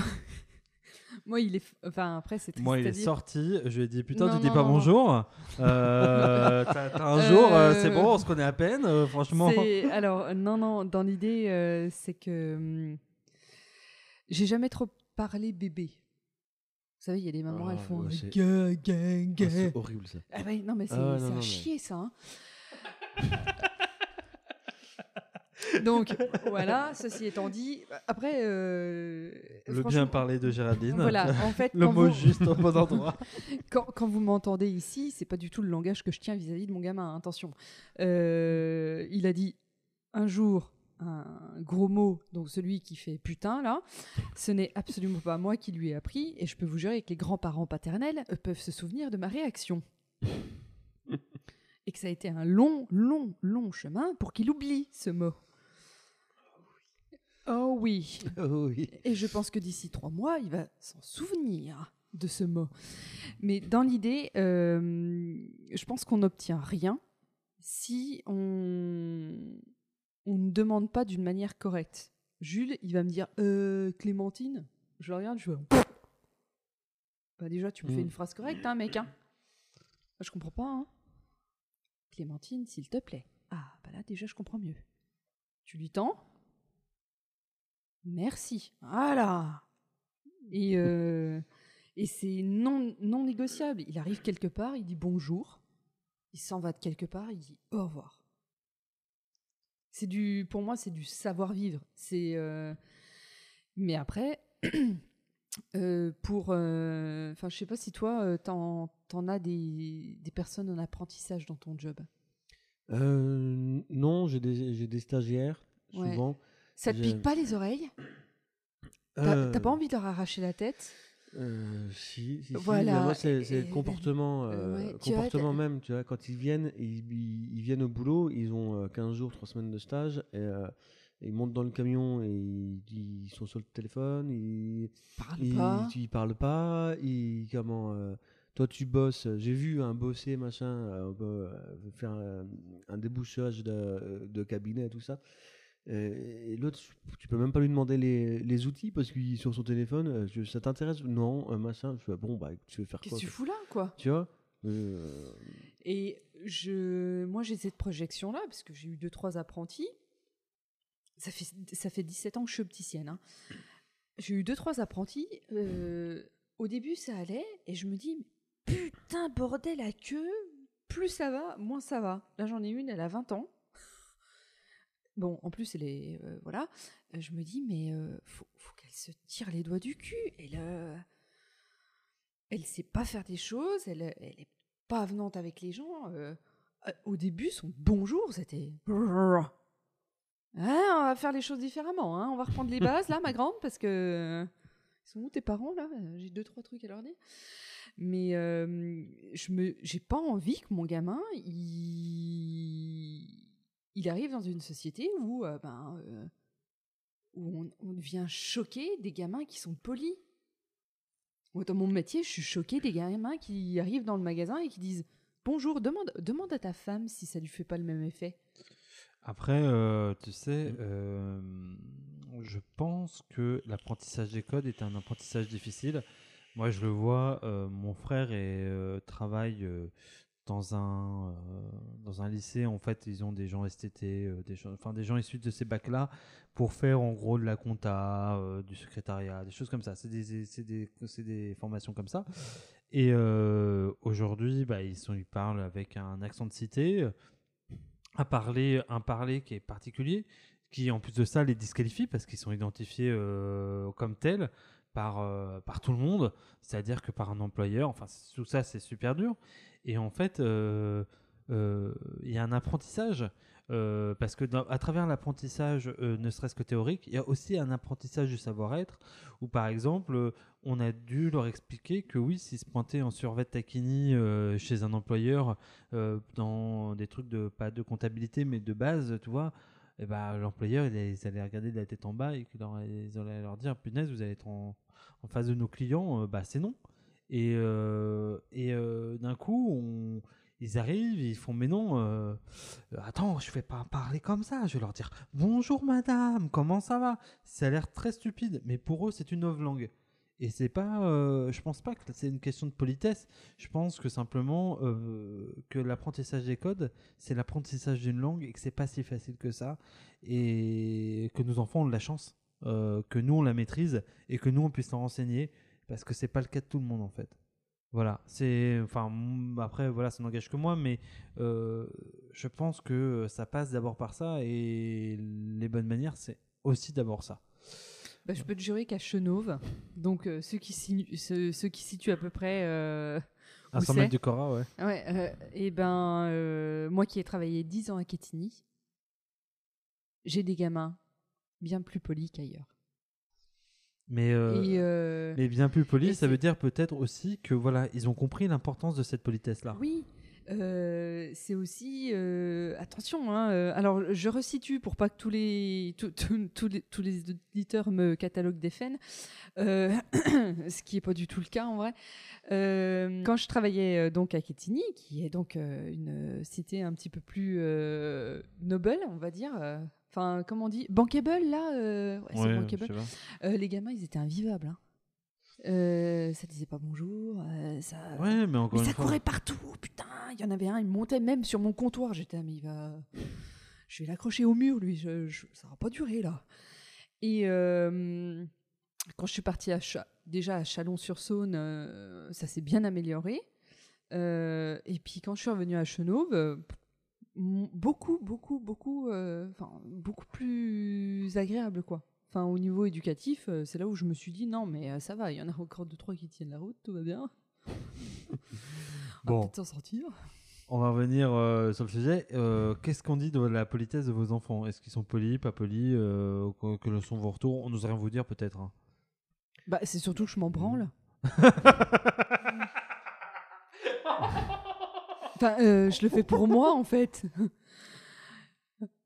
moi il est, enfin après c'est triste Moi, il à est dire. sorti. Je lui ai dit Putain, Non, tu dis non, pas non, non. bonjour. Euh, <laughs> un jour, euh, c'est bon, on se connaît à peine. euh, franchement. Alors non non, dans l'idée euh, c'est que hum, j'ai jamais trop parlé bébé. Vous savez, il y a des mamans, Ah, elles font ouais, c'est- ah, horrible ça. Ah ouais, non mais c'est Ah à chier ça. hein. <laughs> Donc voilà, ceci étant dit, après euh, Le bien parler de Géraldine. Voilà, en <laughs> fait, Le mot vous- juste au bon endroit. <laughs> quand, quand vous m'entendez ici, c'est pas du tout le langage que je tiens vis-à-vis de mon gamin. hein, Attention. Euh, il a dit un jour un gros mot, donc celui qui fait putain là. Ce n'est absolument pas moi qui lui ai appris, et je peux vous jurer que les grands-parents paternels peuvent se souvenir de ma réaction. <laughs> et que ça a été un long, long, long chemin pour qu'il oublie ce mot. Oh oui. <laughs> Oh oui. Et je pense que d'ici trois mois, il va s'en souvenir de ce mot. Mais dans l'idée, euh, je pense qu'on n'obtient rien si on, on ne demande pas d'une manière correcte. Jules, il va me dire euh, Clémentine. Je le regarde, je fais. Bah déjà, tu me fais Mm. une phrase correcte, hein, mec. Hein. Bah, je comprends pas. Hein. Clémentine, s'il te plaît. Ah, bah là, déjà, je comprends mieux. Tu lui tends Merci. Voilà. Et, euh, et c'est non, non négociable. Il arrive quelque part, il dit bonjour. Il s'en va de quelque part, il dit au revoir. C'est du, pour moi, c'est du savoir-vivre. C'est, euh, mais après, <clears throat> euh, pour, euh, enfin, je sais pas si toi, euh, t'en, t'en as des, des personnes en apprentissage dans ton job. Euh, non, j'ai des, j'ai des stagiaires, Ouais. Ça te pique pas les oreilles? T'as Euh, t'as pas envie de leur arracher la tête? Euh, si, Voilà, moi, c'est le comportement, euh, ouais, tu vois, comportement même. Tu vois, quand ils viennent, ils, ils- ils viennent au boulot, ils ont euh, 15 jours, 3 semaines de stage, et, euh, ils montent dans le camion et ils, ils sont sur le téléphone, ils, Parle ils, pas. ils parlent pas, ils, comment, toi tu bosses, j'ai vu un bosser, machin, faire un, un débouchage de, de cabinet et tout ça. Euh, Et l'autre, tu peux même pas lui demander les, les outils parce qu'il est sur son téléphone. euh, je- ça t'intéresse? Non, machin. Je fais bon, bah tu veux faire Qu'est-ce quoi? que tu fous là, quoi? Tu vois? Euh, Et je, moi, j'ai cette projection-là, parce que j'ai eu deux, trois apprentis. Ça fait, ça fait 17 ans que je suis opticienne. hein. J'ai eu deux, trois apprentis. euh, au début, ça allait, et je me dis, putain, bordel à queue, plus ça va, moins ça va. Là, j'en ai une, elle a 20 ans. Bon, en plus, elle est. euh, voilà. Euh, Je me dis, mais euh, faut, qu'elle se tire les doigts du cul. Elle, euh, elle sait pas faire des choses, elle, elle est pas avenante avec les gens. euh, au début, son bonjour, c'était. Ah, on va faire les choses différemment. hein. On va reprendre les bases, là, ma grande, parce que. Ils sont où tes parents, là? J'ai deux, trois trucs à leur dire. Mais je me, j'ai pas envie que mon gamin, il, il arrive dans une société où, euh, ben, euh, où on, on devient choqué des gamins qui sont polis. Moi, dans mon métier, je suis choquée des gamins qui arrivent dans le magasin et qui disent Bonjour, demande, demande à ta femme si ça lui fait pas le même effet. Après, euh, tu sais, euh, je pense que l'apprentissage des codes est un apprentissage difficile. Moi, je le vois, euh, mon frère est, euh, travaille euh, dans, un, euh, dans un lycée. En fait, ils ont des gens STT, euh, des, gens, enfin, des gens issus de ces bacs-là pour faire en gros de la compta, euh, du secrétariat, des choses comme ça. C'est des, c'est des, des formations comme ça. Et aujourd'hui, bah, ils, sont, ils parlent avec un accent de cité un parler, un parler qui est particulier, qui en plus de ça les disqualifie parce qu'ils sont identifiés comme tels par, par tout le monde, c'est-à-dire que par un employeur, enfin tout ça c'est super dur. Et en fait, euh, euh, il y a un apprentissage. euh, parce que à travers l'apprentissage, ne serait-ce que théorique, il y a aussi un apprentissage du savoir-être, où par exemple, on a dû leur expliquer que oui, s'ils se pointaient en survêt taquini chez un employeur dans des trucs de pas de comptabilité mais de base, tu vois, et ben l'employeur il, allait- ils allaient regarder de la tête en bas et qu'ils leur- ils allaient leur dire punaise vous allez être en, en face de nos clients, bah c'est non. Et, euh, euh, d'un coup, ils arrivent, ils font mais non, euh, attends, je vais pas parler comme ça. Je vais leur dire bonjour madame, comment ça va? Ça a l'air très stupide, mais pour eux c'est une nouvelle langue. Et c'est pas, je pense pas que c'est une question de politesse. Je pense que simplement que l'apprentissage des codes, c'est l'apprentissage d'une langue et que c'est pas si facile que ça. Et que nos enfants ont de la chance, que nous on la maîtrise et que nous on puisse en renseigner parce que c'est pas le cas de tout le monde en fait. Voilà, c'est enfin après voilà, ça n'engage que moi, mais euh, je pense que ça passe d'abord par ça et les bonnes manières c'est aussi d'abord ça. Bah, je peux te jurer qu'à Chenauve, donc euh, ceux, qui ceux, ceux qui situent à peu près. euh, À Où 100 c'est mètres du Cora, ouais. Ouais, et ben, euh, moi qui ai travaillé 10 ans à Quetigny, j'ai des gamins bien plus polis qu'ailleurs. Mais, euh, euh, mais bien plus poli, ça veut dire peut-être aussi que voilà, ils ont compris l'importance de cette politesse là. oui, euh, c'est aussi euh, attention. hein, euh, alors, je resitue pour pas que tous les tous- tous les tous les auditeurs me cataloguent des faits, euh, <coughs> ce qui est pas du tout le cas en vrai. Quand je travaillais donc à Quetigny, qui est donc une cité un petit peu plus noble, on va dire. Enfin, comment on dit? Bankable, là euh, ouais, Ouais, bankable. Euh, les gamins, ils étaient invivables. Hein. Euh, ça disait pas bonjour. euh, ça... Ouais, mais encore mais ça une fois. courait partout. Putain, il y en avait un, il montait même sur mon comptoir. J'étais, ah, mais il va. Je vais l'accrocher au mur, lui. Je, je- Ça va pas durer, là. Et quand je suis partie à Cha- déjà à Chalon-sur-Saône, ça s'est bien amélioré. Et puis quand je suis revenue à Chenauve, beaucoup, beaucoup, beaucoup, euh, enfin, beaucoup plus agréable, quoi. Enfin, au niveau éducatif, euh, c'est là où je me suis dit non, mais euh, ça va, il y en a encore deux trois qui tiennent la route, tout va bien. <laughs> On va peut-être s'en sortir. On va revenir euh, sur le sujet. Euh, Qu'est-ce qu'on dit de la politesse de vos enfants? Est-ce qu'ils sont polis, pas polis euh, que, sont vos retours? On n'ose rien vous dire peut-être. hein. Bah, c'est surtout que je m'en branle. <laughs> Enfin, euh, je le fais pour moi, en fait.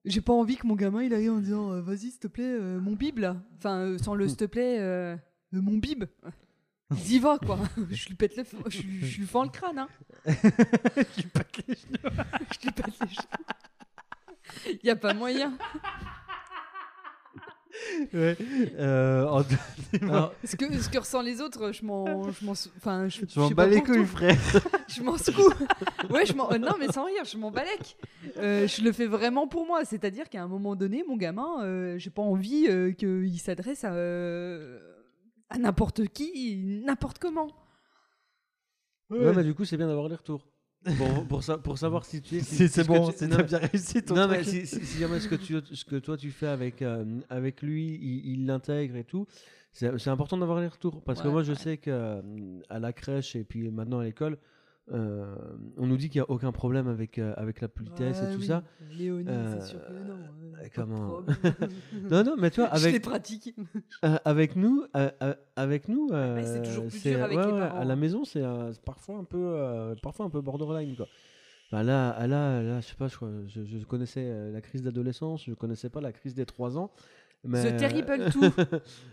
J'ai pas envie que mon gamin il arrive en disant euh, vas-y s'il te plaît euh, mon bib là. Enfin sans le s'il te plaît mon bib. Il y va quoi. je lui pète le je, lui- je lui fends le crâne hein. Tu pètes les genoux. <laughs> Je lui pète les genoux. Il y a pas moyen. <laughs> Ouais. Euh, en- Alors, Ce que ce que ressentent les autres, je m'en je m'en enfin je, je m'en bats pas les couilles, frère. <laughs> Je m'en secoue. Ouais, je m'en. euh, non, mais sans rire, je m'en balèque. Euh, je le fais vraiment pour moi. C'est-à-dire qu'à un moment donné, mon gamin, euh, j'ai pas envie euh, qu'il s'adresse à, euh, à n'importe qui, n'importe comment. ouais, mais du coup, c'est bien d'avoir les retours. Pour, pour, sa- pour savoir si tu es. si- <laughs> C'est si c'est ce que bon, tu- c'est bien réussi ton Non, mais si, si, si jamais ce que, tu, ce que toi tu fais avec, euh, avec lui, il l'intègre et tout, c'est c'est important d'avoir les retours. Parce que Ouais, moi, je sais qu'à la crèche et puis maintenant à l'école, euh, on nous dit qu'il n'y a aucun problème avec, euh, avec la politesse et tout ça. Léonie, Euh, c'est sûr que non. euh, de comment-. <laughs> Non, non, mais <laughs> Je l'ai avec, pratiqué. euh, avec nous, euh, euh, avec nous, euh, mais c'est toujours plus dur avec ouais, les ouais, parents, À la hein. maison, c'est euh, parfois un peu, euh, parfois un peu borderline, quoi. Enfin, là, ah, là, là, je sais pas, je, je, connaissais euh, la crise d'adolescence, je connaissais pas la crise des 3 ans. Mais, The euh, terrible <laughs> tout.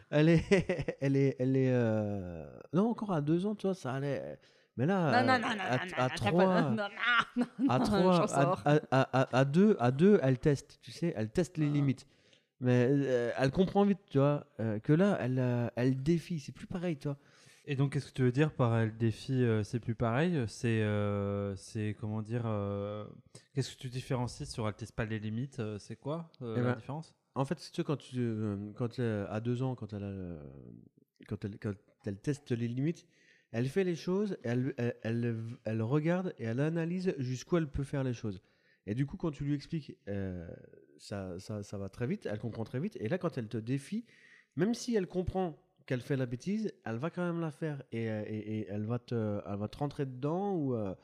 elle est, elle est, elle est, euh, non encore à 2 ans, tu vois, ça allait. Mais là, Non, non, non, non, à, trois, à non, 3, j'en à, sors. à, à, à, à deux, à deux, elle teste, tu sais, elle teste les Ah. limites. Mais euh, elle comprend vite, tu vois, euh, que là, elle, euh, elle défie, c'est plus pareil, tu vois. Et donc, qu'est-ce que tu veux dire par euh, le défi euh, C'est plus pareil. C'est, euh, c'est comment dire euh, Qu'est-ce que tu différencies sur elle teste pas les limites euh, C'est quoi euh, Eh la ben, différence? En fait, si tu veux, quand tu, euh, quand à deux ans, quand elle, a, quand elle, quand elle teste les limites, elle fait les choses, elle, elle, regarde et elle analyse jusqu'où elle peut faire les choses. Et du coup, quand tu lui expliques, euh, ça, ça, va très vite, elle comprend très vite. Et là, quand elle te défie, même si elle comprend qu'elle fait la bêtise, elle va quand même la faire et, elle, va te, rentrer dedans ou. euh,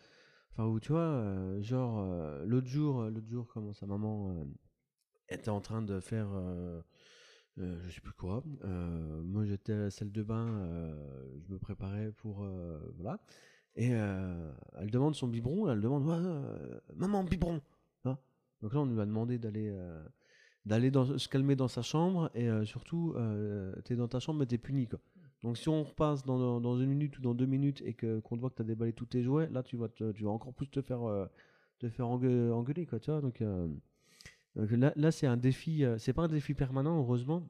Enfin, où tu vois, euh, genre, l'autre jour, l'autre jour, comment sa maman était en train de faire, euh, je sais plus quoi. Euh, moi, j'étais à la salle de bain, euh, je me préparais pour, voilà. Et elle demande son biberon, elle demande, maman, biberon. Hein Donc là, on lui a demandé d'aller, d'aller se calmer dans sa chambre et surtout, t'es dans ta chambre, mais t'es puni, quoi. Donc si on repasse dans, une minute ou dans deux minutes et que qu'on voit que tu as déballé tous tes jouets, là tu vas, te- tu vas encore plus te faire, te faire engue- engueuler quoi, tu vois. Donc là, là c'est un défi, euh, c'est pas un défi permanent heureusement,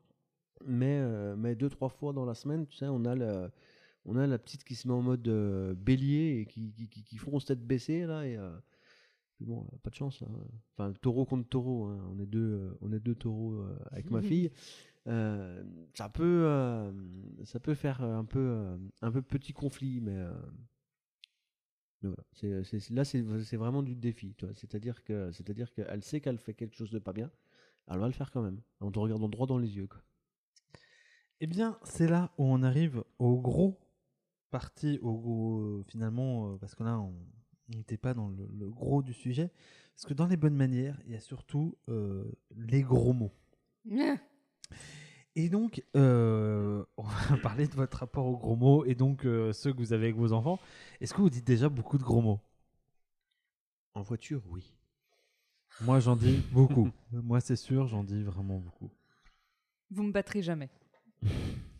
mais, euh, mais deux trois fois dans la semaine, tu sais, on a le, on a la petite qui se met en mode euh, bélier et qui, qui, qui, qui fonce tête baissée là et euh, bon, euh, pas de chance. hein. Enfin, taureau contre taureau, hein. on est deux, euh, on est deux taureaux euh, avec ma <laughs> fille. Euh, ça peut, euh, ça peut faire un peu, euh, un peu petit conflit, mais, euh, mais voilà. C'est, c'est- là, c'est, c'est vraiment du défi, tu vois. C'est-à-dire que, c'est-à-dire qu'elle sait qu'elle fait quelque chose de pas bien, elle va le faire quand même, en te regardant droit dans les yeux, quoi. Eh bien, c'est là où on arrive au gros parti, au gros, finalement, euh, parce que là, on n'était pas dans le, le gros du sujet. Parce que dans les bonnes manières, il y a surtout euh, les gros mots. Et donc, euh, <laughs> on va parler de votre rapport aux gros mots et donc euh, ceux que vous avez avec vos enfants. Est-ce que vous dites déjà beaucoup de gros mots? En voiture, oui. Moi, j'en dis beaucoup. <laughs> Moi, c'est sûr, j'en dis vraiment beaucoup. Vous me battrez jamais. <laughs>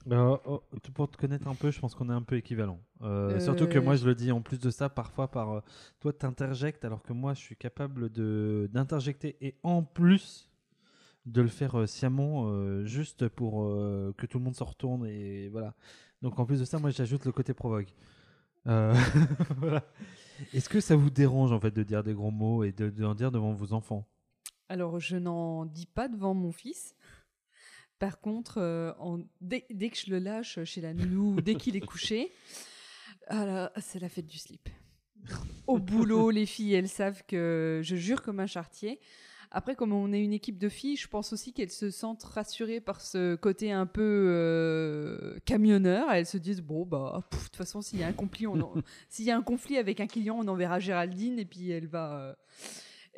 Euh, oh, pour te connaître un peu, je pense qu'on est un peu équivalent. Euh, Euh, Surtout que moi, je le dis en plus de ça, parfois par euh, toi, t'interjectes, alors que moi, je suis capable de d'interjecter et en plus de le faire euh, sciemment, euh, juste pour euh, que tout le monde se retourne et voilà. Donc en plus de ça, moi, j'ajoute le côté provoque. <laughs> Voilà. Est-ce que ça vous dérange en fait de dire des gros mots et de, dire devant vos enfants? Alors, je n'en dis pas devant mon fils. Par contre, dès, dès que je le lâche chez la nounou, ou dès qu'il est couché, <laughs> ah là, c'est la fête du slip. Au boulot, les filles, elles savent que je jure comme un chartier. Après, comme on est une équipe de filles, je pense aussi qu'elles se sentent rassurées par ce côté un peu euh, camionneur. Elles se disent bon bah, de toute façon, s'il y a un conflit, en- <laughs> s'il y a un conflit avec un client, on enverra Géraldine et puis elle va. euh,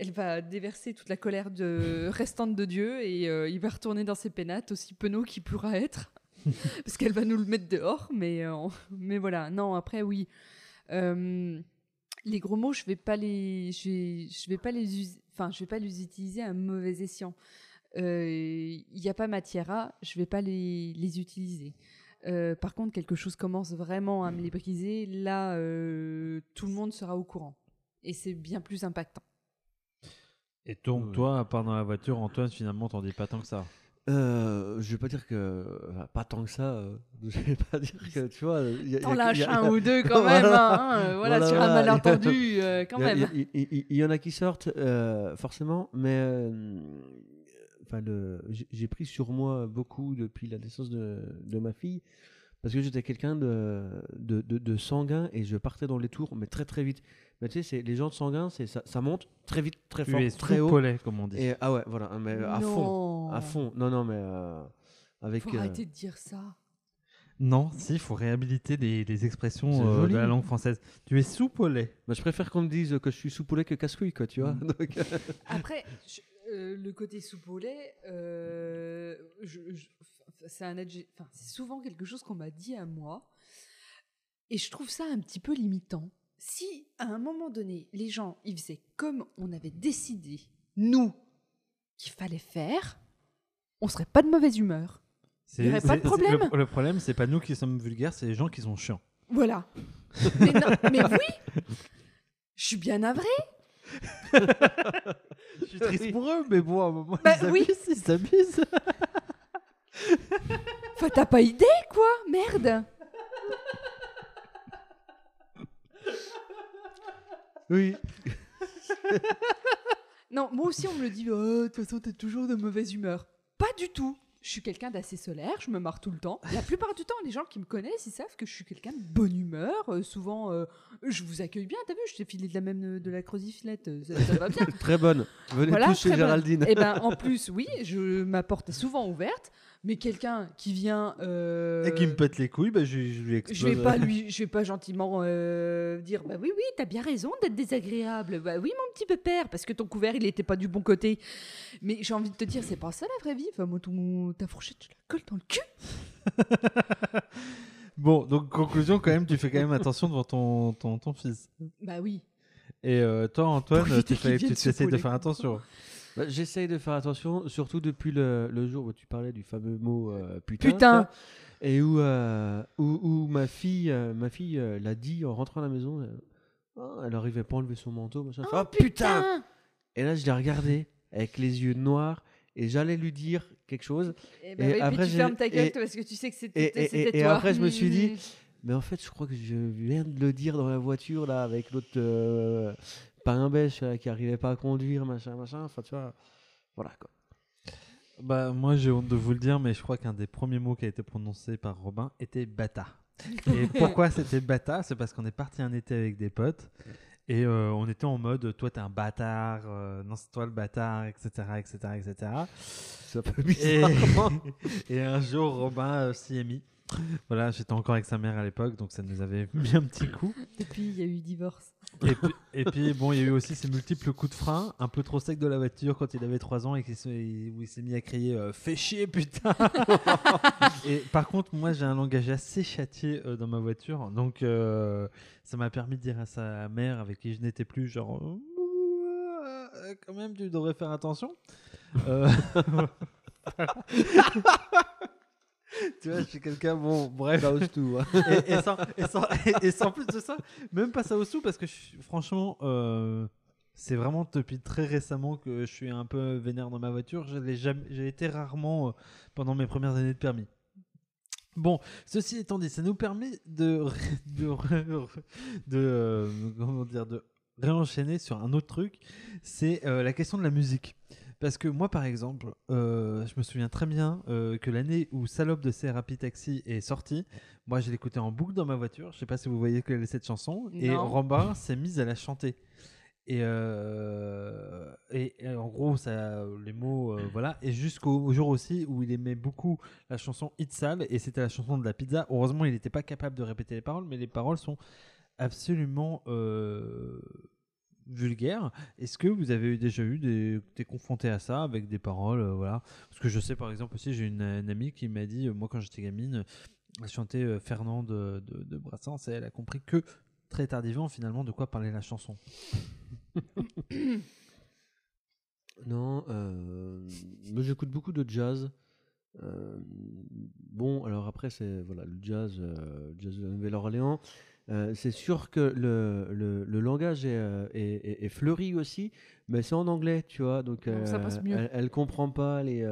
elle va déverser toute la colère de, <laughs> restante de Dieu et euh, il va retourner dans ses pénates, aussi penaud qu'il pourra être, <laughs> parce qu'elle va nous le mettre dehors. Mais, euh, mais voilà, non, après, oui. Euh, les gros mots, je vais pas les, je vais, je vais pas les, enfin, je vais pas les utiliser à un mauvais escient. Euh, Il n'y a pas matière à, je vais pas les, les utiliser. Euh, par contre, quelque chose commence vraiment à me les briser, là, euh, tout le monde sera au courant. Et c'est bien plus impactant. Et donc, Ouais. toi, à part dans la voiture, Antoine, finalement, t'en dis pas tant que ça. Euh, je vais pas dire que. enfin, pas tant que ça. euh, <laughs> je vais pas dire que. Tu vois. y a- y T'en lâches un <laughs> ou deux quand même, Voilà. hein, <laughs> euh, voilà, Voilà, sur un voilà. malentendu, euh, quand Il y a- même. Il y, en a qui sortent, euh, forcément, mais euh, enfin, j'ai j'ai pris sur moi beaucoup depuis la naissance de, de ma fille, parce que j'étais quelqu'un de, de, de- de sanguin et je partais dans les tours, mais très très vite. Mais tu sais, c'est- les gens de sanguin, c'est ça, ça monte très vite, très Tu fort, es très haut. sous-polais, comme on dit. Et, ah ouais, voilà, mais à fond, Non. à fond. Non, non, mais euh, avec. Faut euh, arrêter de dire ça. Non, si, il faut réhabiliter les, les expressions euh, de la langue française. Tu es sous-polais. bah, je préfère qu'on me dise que je suis sous-poulet que casse-couille, quoi, tu vois. Mm. Donc, euh, Après, je- euh, le côté soupe au lait, euh, je- je- c'est un enfin, c'est souvent quelque chose qu'on m'a dit à moi, et je trouve ça un petit peu limitant. Si à un moment donné, les gens ils faisaient comme on avait décidé nous qu'il fallait faire, on serait pas de mauvaise humeur. Il y aurait pas de problème. Le, le problème, c'est pas nous qui sommes vulgaires, c'est les gens qui sont chiants. Voilà. mais, non, mais oui, je suis bien navrée. Je suis triste pour eux, mais bon, à un moment, Bah ils oui. Enfin, t'as pas idée, quoi Merde Oui. Non, moi aussi, on me le dit, Oh, de toute façon, t'es toujours de mauvaise humeur. Pas du tout. Je suis quelqu'un d'assez solaire, je me marre tout le temps. La plupart du temps, les gens qui me connaissent, ils savent que je suis quelqu'un de bonne humeur. Euh, souvent, euh, je vous accueille bien, t'as vu, je t'ai filé de la même de la crozifilette, euh, ça, ça va bien. Très bonne. Venez Voilà, tous chez bonne. Géraldine. Et ben en plus, oui, je ma porte est souvent ouverte, mais quelqu'un qui vient euh, Et qui me pète les couilles, bah, je, je lui explose. je vais pas lui, <laughs> je vais pas gentiment euh, dire bah oui oui t'as bien raison d'être désagréable bah oui mon petit pépère parce que ton couvert il était pas du bon côté mais j'ai envie de te dire c'est pas ça la vraie vie enfin moi ton ta fourchette tu la colles dans le cul <laughs> Bon, donc conclusion, quand même, tu fais quand même attention devant ton, ton, ton fils. bah oui Et euh, toi, Antoine, tu tu essayes de faire attention. Bah, J'essaye de faire attention, surtout depuis le, le jour où tu parlais du fameux mot euh, putain. Et où, euh, où, où ma fille, euh, ma fille l'a dit en rentrant à la maison. Oh, elle n'arrivait pas à enlever son manteau. Machin. oh Ah, putain Et là, je l'ai regardé avec les yeux noirs et j'allais lui dire quelque chose. et, bah Et oui, après, puis tu fermes ta gueule et- toi, parce que tu sais que c'était c'était et toi après, je me suis dit. <laughs> Mais en fait, je crois que je viens de le dire dans la voiture là avec l'autre euh, pain bêche là, qui arrivait pas à conduire, machin, machin. Enfin, tu vois. Voilà quoi. Bah, moi, j'ai honte de vous le dire, mais je crois qu'un des premiers mots qui a été prononcé par Robin était bâtard. <laughs> Et pourquoi c'était bâtard C'est parce qu'on est parti un été avec des potes et euh, on était en mode toi t'es un bâtard, euh, non c'est toi le bâtard, etc. etc., etc. C'est un peu Et, bizarre. <laughs> et un jour, Robin euh, s'y est mis. Voilà, j'étais encore avec sa mère à l'époque, donc ça nous avait mis un petit coup. et puis il y a eu divorce Et puis, bon, il y a eu aussi ces multiples coups de frein, un peu trop sec de la voiture quand il avait 3 ans et où il s'est mis à crier euh, Fais chier, putain <laughs> Et par contre, moi, j'ai un langage assez châtié euh, dans ma voiture, donc euh, ça m'a permis de dire à sa mère, avec qui je n'étais plus, genre Quand même, tu devrais faire attention. <laughs> Tu vois, je suis quelqu'un, bon, bref. Ose tout. hein. et, et sans, et, sans, et- et sans plus de ça, même pas ça au sous, parce que je franchement, euh, c'est vraiment depuis très récemment que je suis un peu vénère dans ma voiture. J'ai été rarement euh, pendant mes premières années de permis. Bon, ceci étant dit, ça nous permet de, euh, comment dire, de réenchaîner sur un autre truc, c'est la question de la musique. Parce que moi, par exemple, euh, je me souviens très bien euh, que l'année où Salope de CRAP Taxi est sortie, moi, je l'écoutais en boucle dans ma voiture. Je sais pas si vous voyez quelle est cette chanson. Et. Robin s'est mise à la chanter. Et, euh, et, et en gros, ça, les mots, euh, <clears throat> voilà. Et jusqu'au au jour aussi où il aimait beaucoup la chanson Hit Sale, et c'était la chanson de la pizza. Heureusement, il n'était pas capable de répéter les paroles, mais les paroles sont absolument euh, vulgaires. Est-ce que vous avez déjà eu des, été confronté à ça avec des paroles, euh, voilà Parce que je sais par exemple aussi, j'ai une, amie qui m'a dit, euh, moi quand j'étais gamine, elle chantait euh, Fernand de, de, Brassens et elle a compris que très tardivement finalement de quoi parlait la chanson. <coughs> Non, euh, moi j'écoute beaucoup de jazz. Euh, bon, alors après, c'est voilà, le jazz, euh, jazz de la Nouvelle-Orléans. Euh, c'est sûr que le, le, le langage est, euh, est, est- est fleuri aussi, mais c'est en anglais, tu vois. Donc, Donc ça euh, passe mieux. Elle, elle comprend pas les,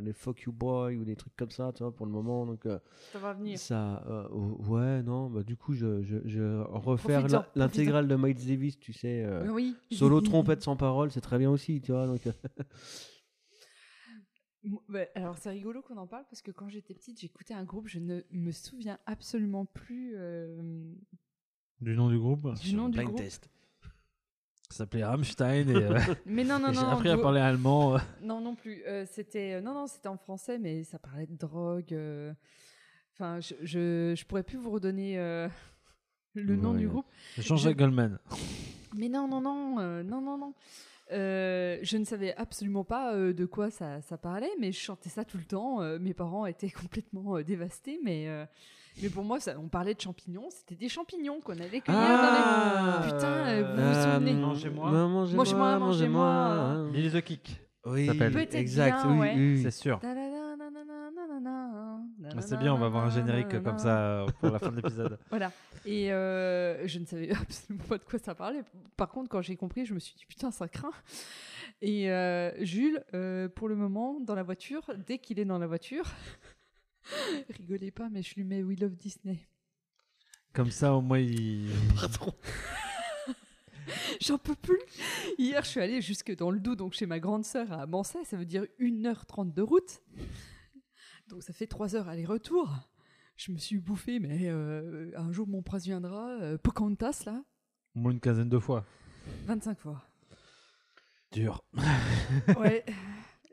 les fuck you boy ou des trucs comme ça, tu vois, pour le moment. Donc, ça va venir ça, oh, ouais, non, bah, du coup, je, je, je refaire l'intégrale de Miles Davis, tu sais. oui Solo <laughs> trompette sans parole, c'est très bien aussi, tu vois. Donc, <laughs> alors c'est rigolo qu'on en parle parce que quand j'étais petite, j'écoutais un groupe, je ne me souviens absolument plus euh, Du nom du groupe du nom du groupe. test. Ça s'appelait Rammstein et, euh, <laughs> Mais non, non, et <laughs> j'ai non, appris à du- parler allemand. euh. non, non plus. Euh, c'était, non, non, c'était en français, mais ça parlait de drogue. euh, Enfin, je, je, je pourrais plus vous redonner euh, <laughs> le nom Ouais. du groupe. Jean-Jacques Goldman. Mais non, non, non, euh, non, non, non. Euh, je ne savais absolument pas euh, de quoi ça, ça parlait, mais je chantais ça tout le temps. Euh, mes parents étaient <laughs> complètement euh, dévastés, mais, euh, mais pour moi, ça, on parlait de champignons. C'était des champignons qu'on allait cueillir Ah, dans les... Putain, euh, vous vous Euh, souvenez Mangez-moi. Mangez-moi, Mangez-moi, mangez-moi. Oui, s'appelle. Peut-être exact, bien, oui, ouais. oui, oui. c'est sûr. Ah, C'est bien, on va avoir un générique comme ça euh, pour la fin de l'épisode. <laughs> Voilà. Et euh, je ne savais <laughs> absolument pas de quoi ça parlait. Par contre, quand j'ai compris, je me suis dit putain, ça craint. Et euh, Jules, euh, pour le moment, dans la voiture, dès qu'il est dans la voiture, <laughs> rigolez pas, mais je lui mets We Love Disney. Comme ça, au moins, il. J'en peux plus. Hier, je suis allée jusque dans le Doubs, donc chez ma grande sœur à Mansay, ça veut dire 1h30 de route. Donc ça fait trois heures aller-retour. Je me suis bouffé, mais euh, un jour mon prince viendra. euh, Pocahontas, là, Au moins une quinzaine de fois. 25 fois. Dur. <laughs> Ouais.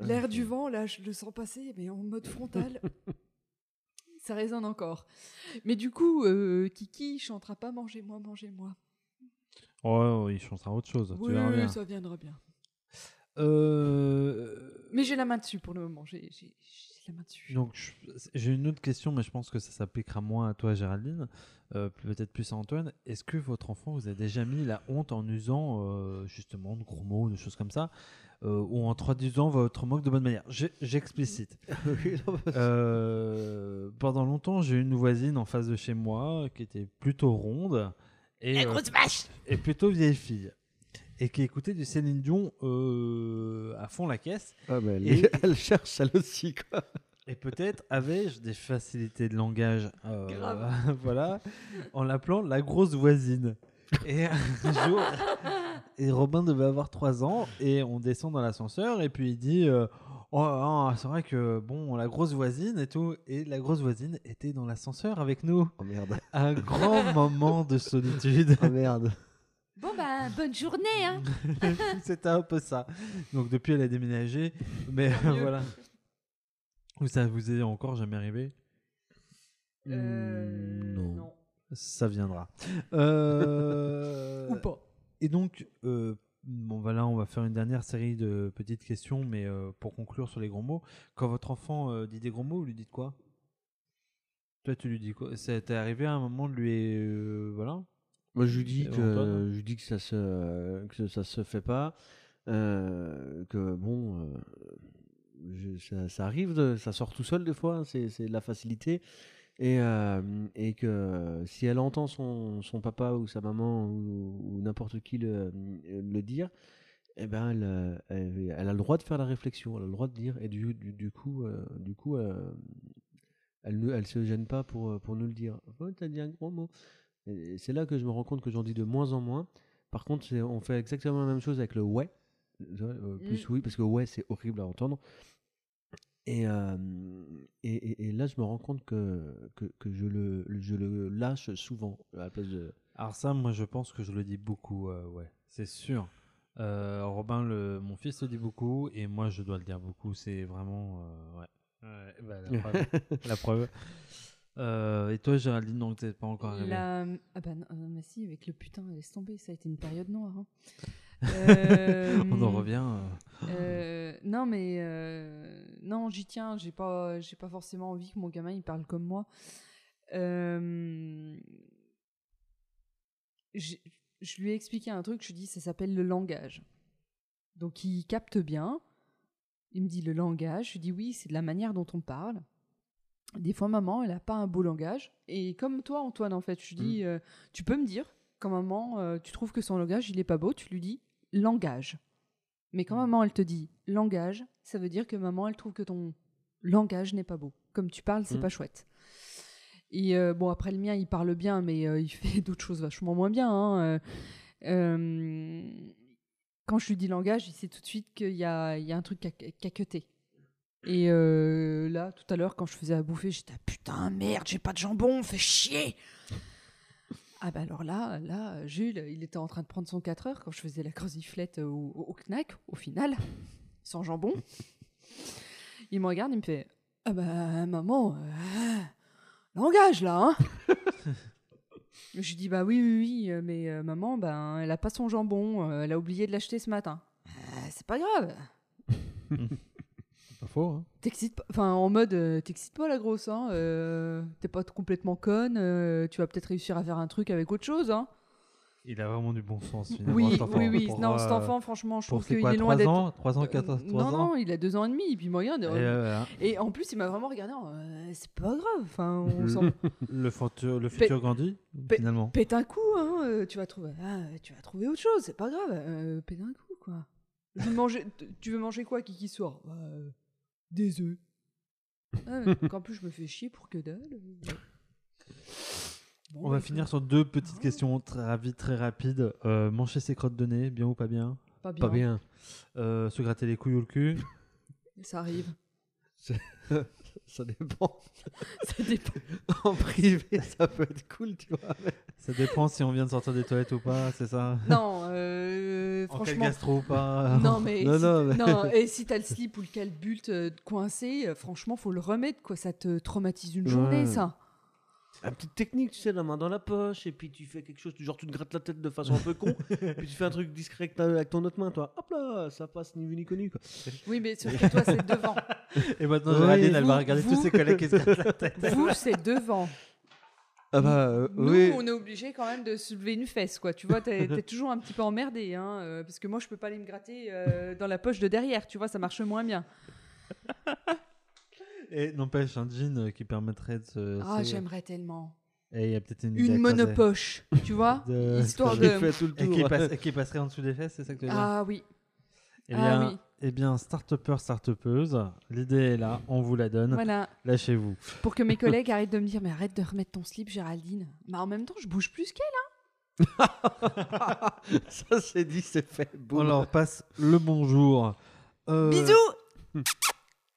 L'air du vent, là, je le sens passer, mais en mode frontal. <laughs> Ça résonne encore. Mais du coup, euh, Kiki chantera pas Mangez-moi, mangez-moi. Oh, il chantera autre chose. tu verras bien. Oui, ça viendra bien. Euh, Mais j'ai la main dessus pour le moment. J'ai la main dessus. Donc, j'ai une autre question, mais je pense que ça s'appliquera moins à toi, Géraldine, euh, peut-être plus à Antoine. Est-ce que votre enfant vous a déjà mis la honte en usant euh, justement de gros mots, de choses comme ça, euh, ou en traduisant votre moque de bonne manière? J'explicite. <laughs> Pendant longtemps, j'ai eu une voisine en face de chez moi qui était plutôt ronde et, euh, et plutôt vieille fille. Et qui écoutait du Céline Dion euh, fond la caisse. ah, mais elle, Et- <laughs> elle cherche elle aussi, quoi. Et peut-être avais-je des facilités de langage, euh, Grave. <laughs> voilà, en l'appelant la grosse voisine. Et un <laughs> jour, et Robin devait avoir 3 ans, et on descend dans l'ascenseur, et puis il dit euh, Oh, ah, c'est vrai que, bon, la grosse voisine et tout. Et la grosse voisine était dans l'ascenseur avec nous. Oh merde. Un grand moment de solitude. Oh merde. Bon, bah, bonne journée, hein. <laughs> C'était un peu ça. Donc depuis, elle a déménagé. Mais <laughs> voilà. Ou ça vous est encore jamais arrivé? Euh, Hmm, non. Ça viendra. Euh, <laughs> Ou pas. Et donc, euh, bon, voilà, on va faire une dernière série de petites questions, mais pour conclure sur les gros mots. Quand votre enfant dit des gros mots, vous lui dites quoi? Toi, tu lui dis quoi? Ça t'est arrivé à un moment de lui. voilà? Moi, je lui dis que Antoine? je lui dis que ça se que ça se fait pas, euh, que bon, euh, je- ça, ça arrive, de, ça sort tout seul des fois, hein, c'est de la facilité, et euh, et que si elle entend son, son papa ou sa maman ou, ou n'importe qui le, le dire, eh ben elle, euh, elle, elle a le droit de faire la réflexion, elle a le droit de dire, et du du, du coup euh, du coup euh, elle ne elle se gêne pas pour pour nous le dire. Oh, t'as dit un gros mot. Et c'est là que je me rends compte que j'en dis de moins en moins. Par contre, on fait exactement la même chose avec le ouais. Euh, plus Mm. oui, parce que ouais, c'est horrible à entendre. Et, euh, et, et- et là, je me rends compte que, que, que je, le, je le lâche souvent à la place de. Alors ça, moi, je pense que je le dis beaucoup, euh, ouais, c'est sûr. Euh, Robin, le, mon fils le dit beaucoup, et moi, je dois le dire beaucoup. C'est vraiment, euh, ouais. Ouais, bah, la <laughs> preuve. la preuve. Euh, et toi, Géraldine, donc t'es pas encore arrivé. La... Ah bah non, euh, mais si, avec le putain, laisse tomber, ça a été une période noire. hein. Euh, <laughs> On en revient. euh, euh, non, mais euh, non, j'y tiens. J'ai pas, j'ai pas forcément envie que mon gamin il parle comme moi. Euh, je lui ai expliqué un truc. Je lui ai dit, ça s'appelle le langage. Donc il capte bien. Il me dit le langage. Je lui dis oui, c'est de la manière dont on parle. Des fois, maman, elle a pas un beau langage. Et comme toi, Antoine, en fait, je lui dis, euh, tu peux me dire quand maman, euh, tu trouves que son langage, il est pas beau, tu lui dis langage. Mais quand maman, elle te dit langage, ça veut dire que maman, elle trouve que ton langage n'est pas beau. Comme tu parles, c'est Mm. pas chouette. Et euh, bon, après le mien, il parle bien, mais il <laughs> fait d'autres choses vachement moins bien. hein. Quand je lui dis langage, il sait tout de suite qu'il y a, il y a un truc qui a, qui a cuté. Et euh, là, tout à l'heure, quand je faisais à bouffer, j'étais ah, putain, merde, j'ai pas de jambon, fais chier. Ah bah alors là, là, Jules, il était en train de prendre son 4 heures quand je faisais la croziflette au, au, au Knack, au final, sans jambon. Il me regarde, il me fait Ah bah maman, euh, langage là, hein <laughs> Je dis Bah oui, oui, oui, euh, mais maman, ben, elle a pas son jambon, elle a oublié de l'acheter ce matin. Euh, c'est pas grave. <laughs> Pas faux, hein. T'excites pas, enfin en mode euh, t'excites pas la grosse, hein. euh, T'es pas complètement conne, euh, tu vas peut-être réussir à faire un truc avec autre chose, hein. Il a vraiment du bon sens, finalement. Oui, cet enfant. oui, oui. Pour, non, euh, cet enfant, franchement, je Pour trouve c'est qu'il quoi, est loin 3 d'être. ans? 3 ans, Euh, 14, 3 non, ans? non, il a deux ans et demi. Et puis il me regarde. Et, euh, euh, Et en plus, il m'a vraiment regardé. en, euh, c'est pas grave. Enfin, on s'en <laughs> le futur, le futur grandit, Pe- finalement. pète un coup. Hein, euh, tu vas trouver. ah, tu vas trouver autre chose. C'est pas grave. Euh, pète un coup, quoi. Je veux manger. Tu veux manger quoi, Kiki soir Des œufs. Ah, mais donc, en plus, je me fais chier pour que dalle. Bon, On bah, va finir sur deux petites Ah. questions très, rapides, très rapides. Euh, manger ses crottes de nez, bien ou pas bien Pas bien. Pas bien. Euh, Se gratter les couilles ou le cul Ça arrive. <laughs> Ça dépend. <laughs> Ça dépend. <laughs> En privé, ça peut être cool, tu vois. Ça dépend si on vient de sortir des toilettes ou pas, c'est ça? Non, euh, En franchement. gastro ou pas? Non, mais, Non, si, non, mais- non, et si t'as le slip ou le calbulte euh, coincé, euh, franchement, faut le remettre, quoi. Ça te traumatise une journée, Ouais. ça. La petite technique, tu sais, la main dans la poche, et puis tu fais quelque chose, genre tu te grattes la tête de façon un peu con, <laughs> puis tu fais un truc discret avec, ton autre main, toi. Hop là, ça passe ni vu ni connu, quoi. Oui, mais sauf que toi, c'est devant. Et maintenant, Oui, Géraldine, elle va regarder tous ses collègues qui se grattent la tête. Vous, c'est devant. Ah bah, euh, Nous, oui. on est obligé quand même de soulever une fesse, quoi. Tu vois, t'es t'es toujours un petit peu emmerdé, hein, euh, parce que moi, je peux pas aller me gratter euh, dans la poche de derrière, tu vois, ça marche moins bien. Et n'empêche, un jean euh, qui permettrait de se. Ah, se- j'aimerais tellement. Et il y a peut-être une. Une monopoche, tu vois, <laughs> De- histoire J'ai de. fait tout le Et qui, tour. passe- et qui passerait en dessous des fesses, c'est ça que tu veux dire Ah oui. Eh ah bien, oui. eh bien start-upper, start-upeuse, l'idée est là, on vous la donne, Voilà. lâchez-vous. Pour que mes collègues arrêtent de me dire, mais arrête de remettre ton slip, Géraldine. Mais en même temps, je bouge plus qu'elle. <laughs> ça, c'est dit, c'est fait. On Boum. leur passe le bonjour. Euh, Bisous <laughs>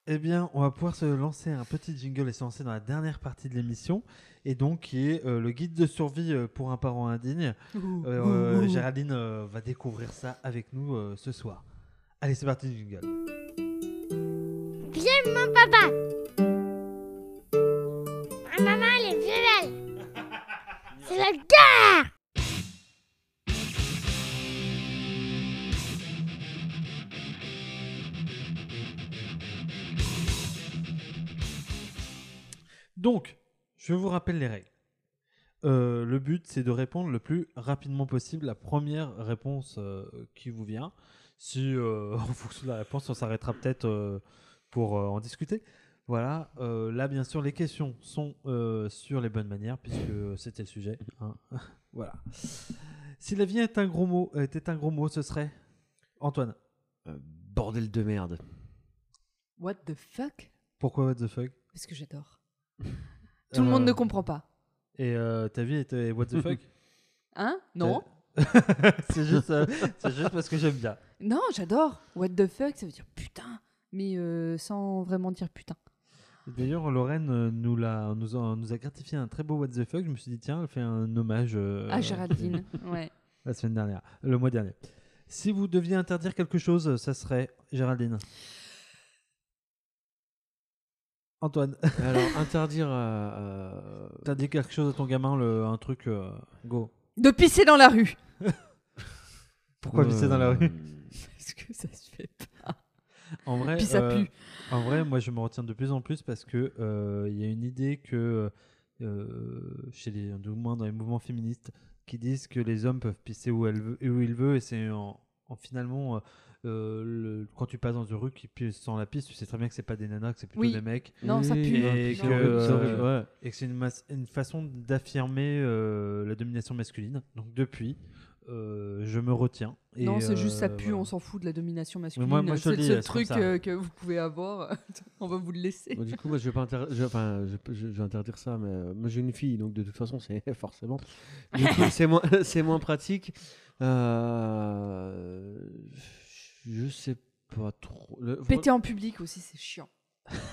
Eh bien, on va pouvoir se lancer un petit jingle et se lancer dans la dernière partie de l'émission, et donc qui est euh, le guide de survie euh, pour un parent indigne. Ouh, Euh, ouh, ouh. Géraldine euh, va découvrir ça avec nous euh, ce soir. Allez, c'est parti, jingle. Viens, mon papa. Ma maman, elle est violente. <laughs> C'est la guerre. Donc, je vous rappelle les règles. Euh, le but, c'est de répondre le plus rapidement possible la première réponse euh, qui vous vient. Si, euh, <laughs> en fonction de la réponse, on s'arrêtera peut-être euh, pour euh, en discuter. Voilà. Euh, là, bien sûr, les questions sont euh, sur les bonnes manières, puisque c'était le sujet. hein. <laughs> voilà. Si la vie est un gros mot, était un gros mot, ce serait? Antoine. Euh, bordel de merde. What the fuck? Pourquoi what the fuck? Parce que j'adore. Tout le monde Euh, ne comprend pas. Et euh, ta vie était what the fuck? <laughs> Hein? Non <laughs> c'est juste, euh, c'est juste parce que j'aime bien. Non, j'adore. What the fuck, ça veut dire putain. Mais euh, sans vraiment dire putain. D'ailleurs, Lorraine euh, nous, l'a, nous, a, nous a gratifié un très beau what the fuck. Je me suis dit, tiens, elle fait un hommage euh, Ah, Géraldine. <laughs> ouais. la semaine dernière, le mois dernier. Si vous deviez interdire quelque chose, ça serait Géraldine. Antoine, <laughs> Alors, <laughs> interdire à. à- t'as dit quelque chose à ton gamin, le, un truc, euh, go. De pisser dans la rue. <laughs> Pourquoi pisser dans la rue? Parce que ça se fait pas. En vrai, Puis ça euh, pue. En vrai, moi, je me retiens de plus en plus parce que euh, il y a une idée que euh, chez les, du moins dans les mouvements féministes, qui disent que les hommes peuvent pisser où, elles veulent, où ils veulent, et c'est en, en finalement euh, euh, le- quand tu passes dans une rue qui pisse sans la piste, tu sais très bien que c'est pas des nanas, que c'est plutôt Oui. des mecs, Non, ça pue. Et Non. que, C'est horrible, c'est euh, ouais. et que c'est une, façon d'affirmer euh, la domination masculine. Donc depuis, euh, je me retiens. Et, non, c'est juste ça euh, pue, voilà. on s'en fout de la domination masculine. moi- c'est comme truc ça. euh, que vous pouvez avoir. <laughs> on va vous le laisser. Bon, du coup, moi, je vais pas inter- je, enfin, je, je- je vais interdire ça, mais euh, moi, j'ai une fille, donc de toute façon, c'est <laughs> forcément. Du coup, <laughs> c'est moins, pratique. Euh, je sais pas trop. Le- Péter en public aussi, c'est chiant.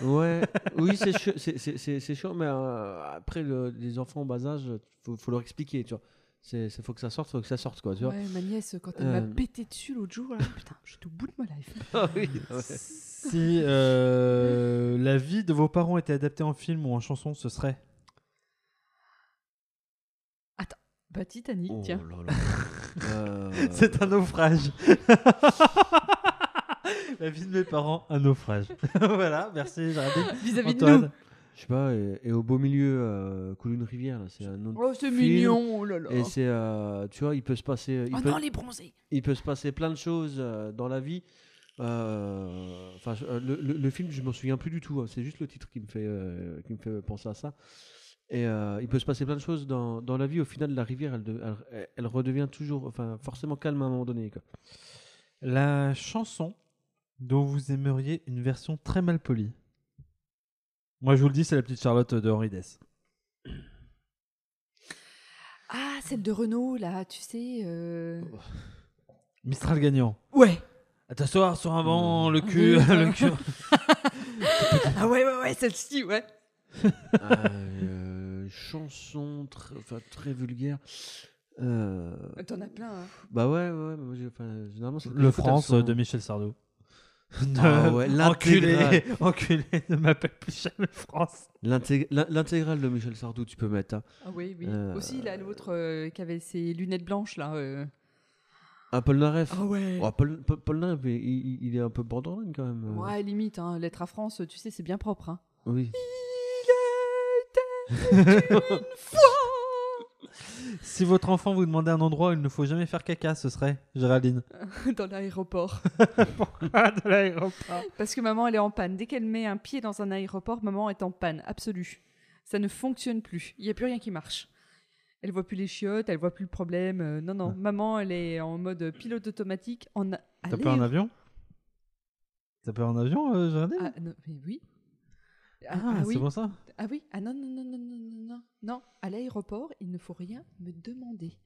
Ouais, <laughs> oui, c'est chi- c'est- c'est- c'est- c'est chiant, mais euh, après, le- les enfants en bas âge, faut, faut leur expliquer, tu vois. C'est, c'est- faut que ça sorte, faut que ça sorte, quoi, tu vois. Ouais, ma nièce, quand elle Euh. m'a pété dessus l'autre jour, là, putain, j'étais au bout de ma life. <laughs> Ah oui, <laughs> ouais. Si euh, la vie de vos parents était adaptée en film ou en chanson, ce serait? Bah, Titanic, Oh tiens. là là. Euh, C'est un naufrage. la vie de mes parents, un naufrage. <laughs> voilà, merci Géraldine. Vis-à-vis de Antoine. nous. Je sais pas, et, et au beau milieu, euh, coule une rivière, c'est un autre Oh, c'est mignon, oh là là. Et c'est, euh, tu vois, il peut se passer, il Oh peut, non, les bronzés. il peut se passer plein de choses euh, dans la vie. Enfin, euh, le, le- le film, je m'en souviens plus du tout. hein, C'est juste le titre qui me fait, euh, qui me fait penser à ça. Et euh, il peut se passer plein de choses dans, dans la vie. Au final, la rivière, elle, de- elle, elle redevient toujours, enfin, forcément calme à un moment donné. Quoi. La chanson dont vous aimeriez une version très mal polie. Moi, je vous le dis, c'est la petite Charlotte de Henri Dess. Ah, celle de Renault, là, tu sais. euh, Mistral gagnant. Ouais. À t'asseoir sur un banc, le cul, Oui. <laughs> le cul. <laughs> Ah ouais, ouais, ouais, celle-ci, ouais. Euh, chanson tr- enfin, très vulgaire. Euh, T'en as plein, hein. bah ouais, ouais, mais moi, j'ai- enfin, généralement c'est Le France de Michel Sardou. Ah <laughs> ouais, enculé, l'intégrale. <laughs> enculé, ne m'appelle plus jamais France. L'intég- l'in- L'intégrale de Michel Sardou, tu peux mettre. hein. Ah oui, oui. Euh, Aussi, là, l'autre euh, qui avait ses lunettes blanches, là. euh. Ah, Paul Naref. Ah ouais. Oh, Paul, Paul, Paul Naref, il, il- il est un peu borderline quand même. euh. Ouais, limite, hein. Lettre à France, tu sais, c'est bien propre, hein. Oui. Si votre enfant vous demandait un endroit où il ne faut jamais faire caca, ce serait Géraldine. <laughs> Dans l'aéroport. <laughs> Pourquoi de l'aéroport? Parce que maman, elle est en panne. Dès qu'elle met un pied dans un aéroport, maman est en panne, absolue. Ça ne fonctionne plus. Il n'y a plus rien qui marche. Elle voit plus les chiottes, elle voit plus le problème. Euh, non, non. Maman, elle est en mode pilote automatique. En a- T'as peur en avion? T'as peur en avion, euh, Géraldine? Ah, non, mais oui. Ah, Ah, ah oui. c'est pour ça? Ah oui. Ah non, non, non, non, non, non, non. Non, à l'aéroport, il ne faut rien me demander.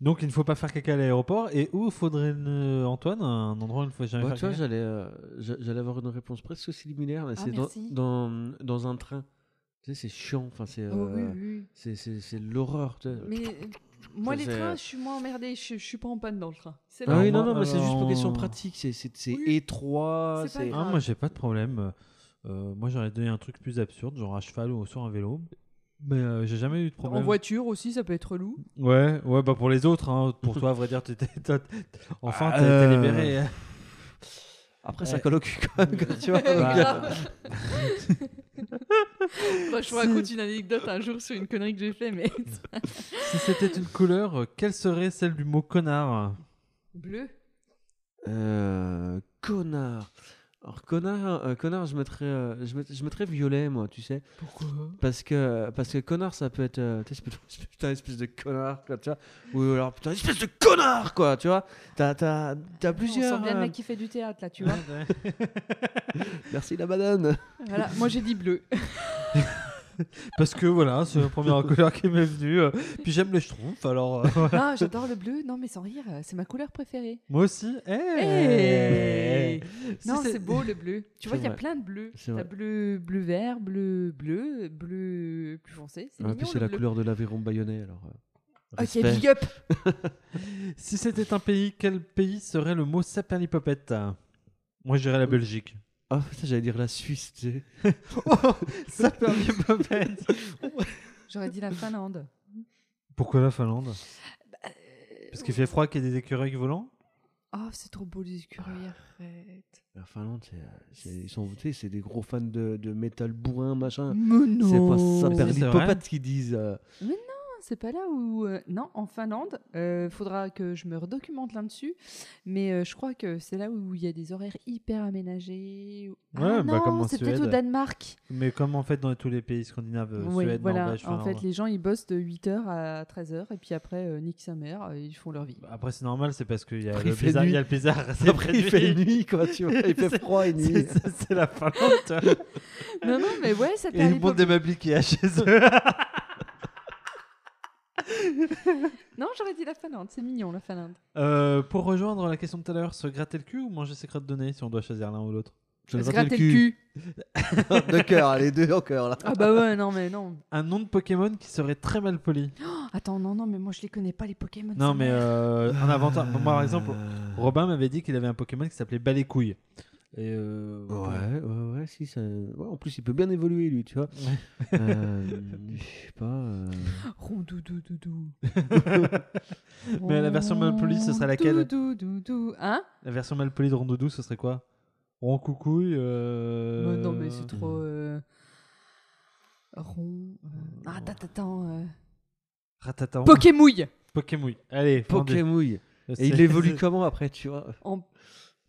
Donc il ne faut pas faire caca à l'aéroport. Et où faudrait, euh, Antoine, un endroit où il ne faut jamais Ouais, faire caca? j'allais euh, j'a- j'allais avoir une réponse presque similaire. mais Ah, c'est dans, merci. dans, dans un train. Tu sais, c'est chiant. Enfin, c'est Oh, oui, euh, oui. c'est- c'est c'est l'horreur. tu sais. Mais euh, moi, les trains, je suis moins emmerdée. Je, je suis pas en panne dans le train. C'est Ah là. oui, non, non, mais c'est juste pour question pratique. C'est c'est- c'est Oui. étroit. C'est pas. Ah, moi j'ai pas de problème. Euh, moi j'aurais donné un truc plus absurde, genre à cheval ou sur un vélo. Mais euh, j'ai jamais eu de En problème. voiture aussi, ça peut être relou. Ouais, ouais, bah pour les autres, hein. pour toi, à vrai dire, t'étais- enfin été euh, libéré. hein. Après, ça Ouais. au cul quand même, tu vois. donc, Bah, Bah, <laughs> je vous raconte une anecdote un jour sur une connerie que j'ai fait, mais <laughs> si c'était une couleur, quelle serait celle du mot connard? Bleu. Euh, connard. Alors connard, euh, connard, je mettrais, euh, je, mettrais, je mettrais violet, moi, tu sais, Pourquoi? Parce que parce que connard, ça peut être, euh, tu sais, putain, <laughs> espèce de connard, quoi, tu vois, ou alors putain, espèce de connard, quoi, tu vois. T'as t'as t'as On plusieurs. sent bien le euh, mec qui fait du théâtre là, tu vois. <laughs> Merci la banane. voilà, moi j'ai dit bleu. <laughs> Parce que voilà, c'est la première couleur qui m'est venue. euh, Puis j'aime les schtroumpfs, alors euh, voilà. Ah, j'adore le bleu. Non, mais sans rire, euh, c'est ma couleur préférée. moi aussi. Eh Hey Si non, c'est- beau le bleu. Tu vois, il y a plein de bleus. C'est T'as bleu, bleu vert, bleu, bleu, bleu plus foncé. C'est Ah, mignon puis c'est la bleu. couleur de l'aviron bayonnais, alors. euh, Ok, big up. <laughs> Si c'était un pays, quel pays serait le mot saperlipopette Moi, je dirais la Belgique. Ah, putain, j'allais dire la Suisse, tu sais. <laughs> saperlipopette <laughs> J'aurais dit la Finlande. Pourquoi la Finlande? Euh, Parce qu'il fait froid qu'il y a des écureuils volants? Oh, c'est trop beau les écureuils, arrête. La Finlande, c'est, euh, c'est- ils sont, tu sais, c'est des gros fans de, de métal bourrin, machin. Mais non C'est pas C'est Saperlipopette qu'ils disent. euh. C'est pas là où. euh, non, en Finlande, euh, faudra que je me redocumente là-dessus. Mais euh, je crois que c'est là où il y a des horaires hyper aménagés. Ah Ouais, bah, non, c'est peut-être au. Danemark. Mais comme en fait dans tous les pays scandinaves, euh, Oui, Suède, voilà. Norvège, en fait, les gens ils bossent de 8h à 13h et puis après, euh, nique sa mère, ils font leur vie. Après, c'est normal, c'est parce qu'il y y a le blizzard. Après, <laughs> il fait nuit, quoi, tu vois. Il <laughs> fait froid et nuit. C'est la Finlande. non, non, mais ouais, ça Il y a peut une bande de meubles qui a chez <laughs> eux. Non, j'aurais dit la Finlande, c'est mignon la Finlande. Euh, pour rejoindre la question de tout à l'heure, se gratter le cul ou manger ses crottes de nez si on doit choisir l'un ou l'autre Se gratter gratter le cul. <laughs> de cœur, les deux en cœur, là. Ah bah ouais, non, mais non. Un nom de Pokémon qui serait très mal poli. Attends, non, non, mais moi je les connais pas les Pokémon. Non, mais euh, un avantage. Moi, par exemple, Euh, Robin m'avait dit qu'il avait un Pokémon qui s'appelait Balécouille. Et euh, Ouais, ouais, ouais, si, ça... ouais, en plus, il peut bien évoluer, lui, tu vois. <laughs> Euh, je sais pas. euh. <laughs> Mais la version mal polie, ce serait laquelle. Hein? La version mal polie de Rondoudou, ce serait quoi? Roncoucouille euh... Mais Non, mais c'est trop. euh, Rond. euh, Ah, euh, Ratatan. Pokémouille Pokémouille. Allez. Pokémouille. Et il évolue comment après, tu vois? En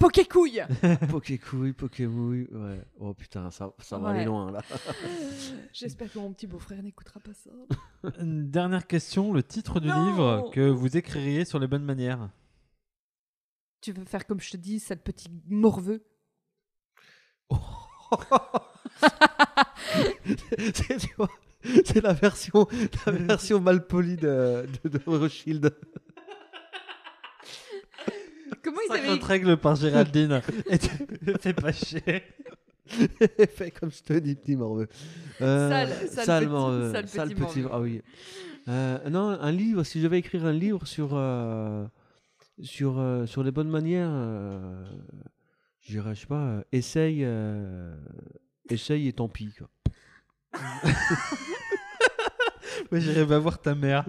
Pokécouille <laughs> Pokécouille, Pokémouille, ouais. Oh putain, ça, ça va Ouais. aller loin, là. <laughs> J'espère que mon petit beau-frère n'écoutera pas ça. Une dernière question, le titre du Non livre que vous écririez sur les bonnes manières. Tu veux faire comme je te dis, sale petit morveux? <laughs> Vois, c'est la version, la version mal polie de, de, de Rothschild. Comment ils avaient 50 règles par Géraldine. Et tu <laughs> fais pas chier. <laughs> Fais comme je te dis, petit morveux. Euh, Sale, sale sale petit- morveux, sale sale petit petit, morveux. ah oui. Euh, non, un livre, si je devais écrire un livre sur, euh, sur, euh, sur les bonnes manières, euh, je dirais, je sais pas, euh, essaye, euh, essaye et tant pis. Quoi. <laughs> Ouais, j'irai va voir ta mère.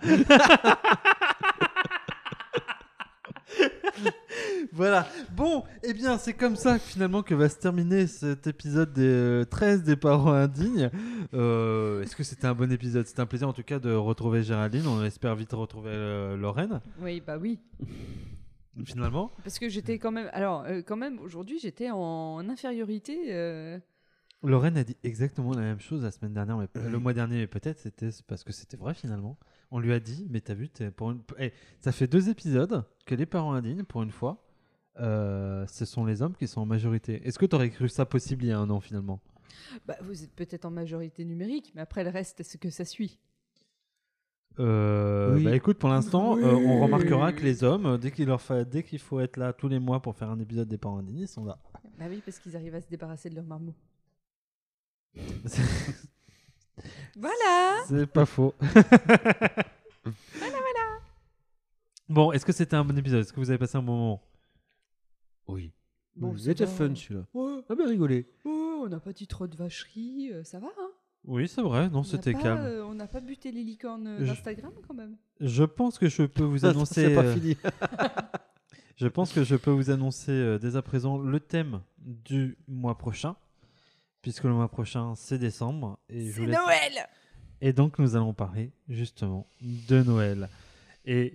Voilà. Bon, eh bien, c'est comme ça finalement que va se terminer cet épisode des euh, 13 des parents indignes. Euh, Est-ce que c'était un bon épisode? C'était un plaisir en tout cas de retrouver Géraldine. On espère vite retrouver euh, Lorraine, Oui, bah oui. finalement? Parce que j'étais quand même. Alors, euh, quand même, aujourd'hui, j'étais en infériorité. euh, Lorraine a dit exactement la même chose la semaine dernière, mais le mois dernier, mais peut-être c'était parce que c'était vrai finalement. On lui a dit, mais t'as vu, t'es pour une... eh, ça fait deux épisodes que les parents indignes, pour une fois, euh, ce sont les hommes qui sont en majorité. Est-ce que t'aurais cru ça possible il y a un an finalement? Bah, vous êtes peut-être en majorité numérique, mais après le reste, est-ce que ça suit Euh, Oui. Bah écoute, pour l'instant, euh, on remarquera que les hommes, dès qu'il leur fa- dès qu'il faut être là tous les mois pour faire un épisode des parents indignes, ils sont là. Bah oui, parce qu'ils arrivent à se débarrasser de leur marmot. <laughs> Voilà C'est pas faux. <laughs> Bon, est-ce que c'était un bon épisode? Est-ce que vous avez passé un bon moment? Oui. Bon, c'était va. fun celui-là. Ouais, Ah bien rigolé. ouais, on n'a pas dit trop de vacheries, euh, ça va, hein Oui, c'est vrai, non, On n'a c'était pas, calme. euh, on n'a pas buté les licornes euh, Je- d'Instagram, quand même Je pense que je peux vous <laughs> annoncer. C'est pas euh, fini. <laughs> Je pense que je peux vous annoncer euh, dès à présent le thème du mois prochain, puisque le mois prochain c'est décembre et je vous C'est laisse- Noël Et donc nous allons parler justement de Noël. Et,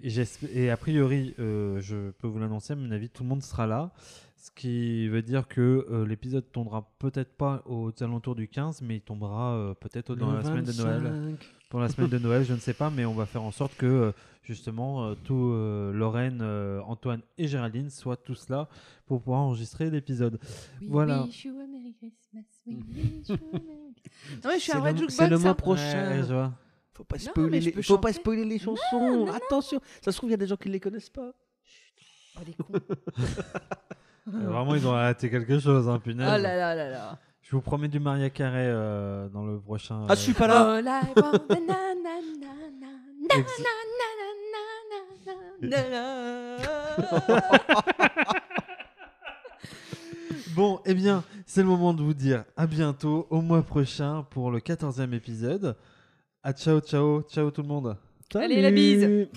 et a priori, euh, je peux vous l'annoncer, à mon avis, tout le monde sera là. Ce qui veut dire que euh, l'épisode tombera peut-être pas aux alentours du 15, mais il tombera euh, peut-être dans la semaine de Noël. 25. Pour la semaine de Noël, je ne sais pas, mais on va faire en sorte que euh, justement tout euh, Lorraine, euh, Antoine et Géraldine soient tous là pour pouvoir enregistrer l'épisode. We Voilà. wish you a Merry Christmas, we wish you a Merry Christmas. Non, mais je suis un vrai le- jukebox. c'est le mois hein. prochain. Ouais, je vois. Faut pas spoiler, les... Faut pas spoiler les chansons. Attention, ça se trouve il y a des gens qui les connaissent pas. Oh, les cons. Euh, Vraiment, ils ont raté quelque chose, hein, punaise. Oh là là là là. Je vous promets du Maria Carré euh, dans le prochain. Ah, je suis pas là. Oh, euh, Bon, eh bien, c'est le moment de vous dire à bientôt, au mois prochain, pour le 14e épisode. À ciao, ciao, ciao tout le monde. Allez, la bise.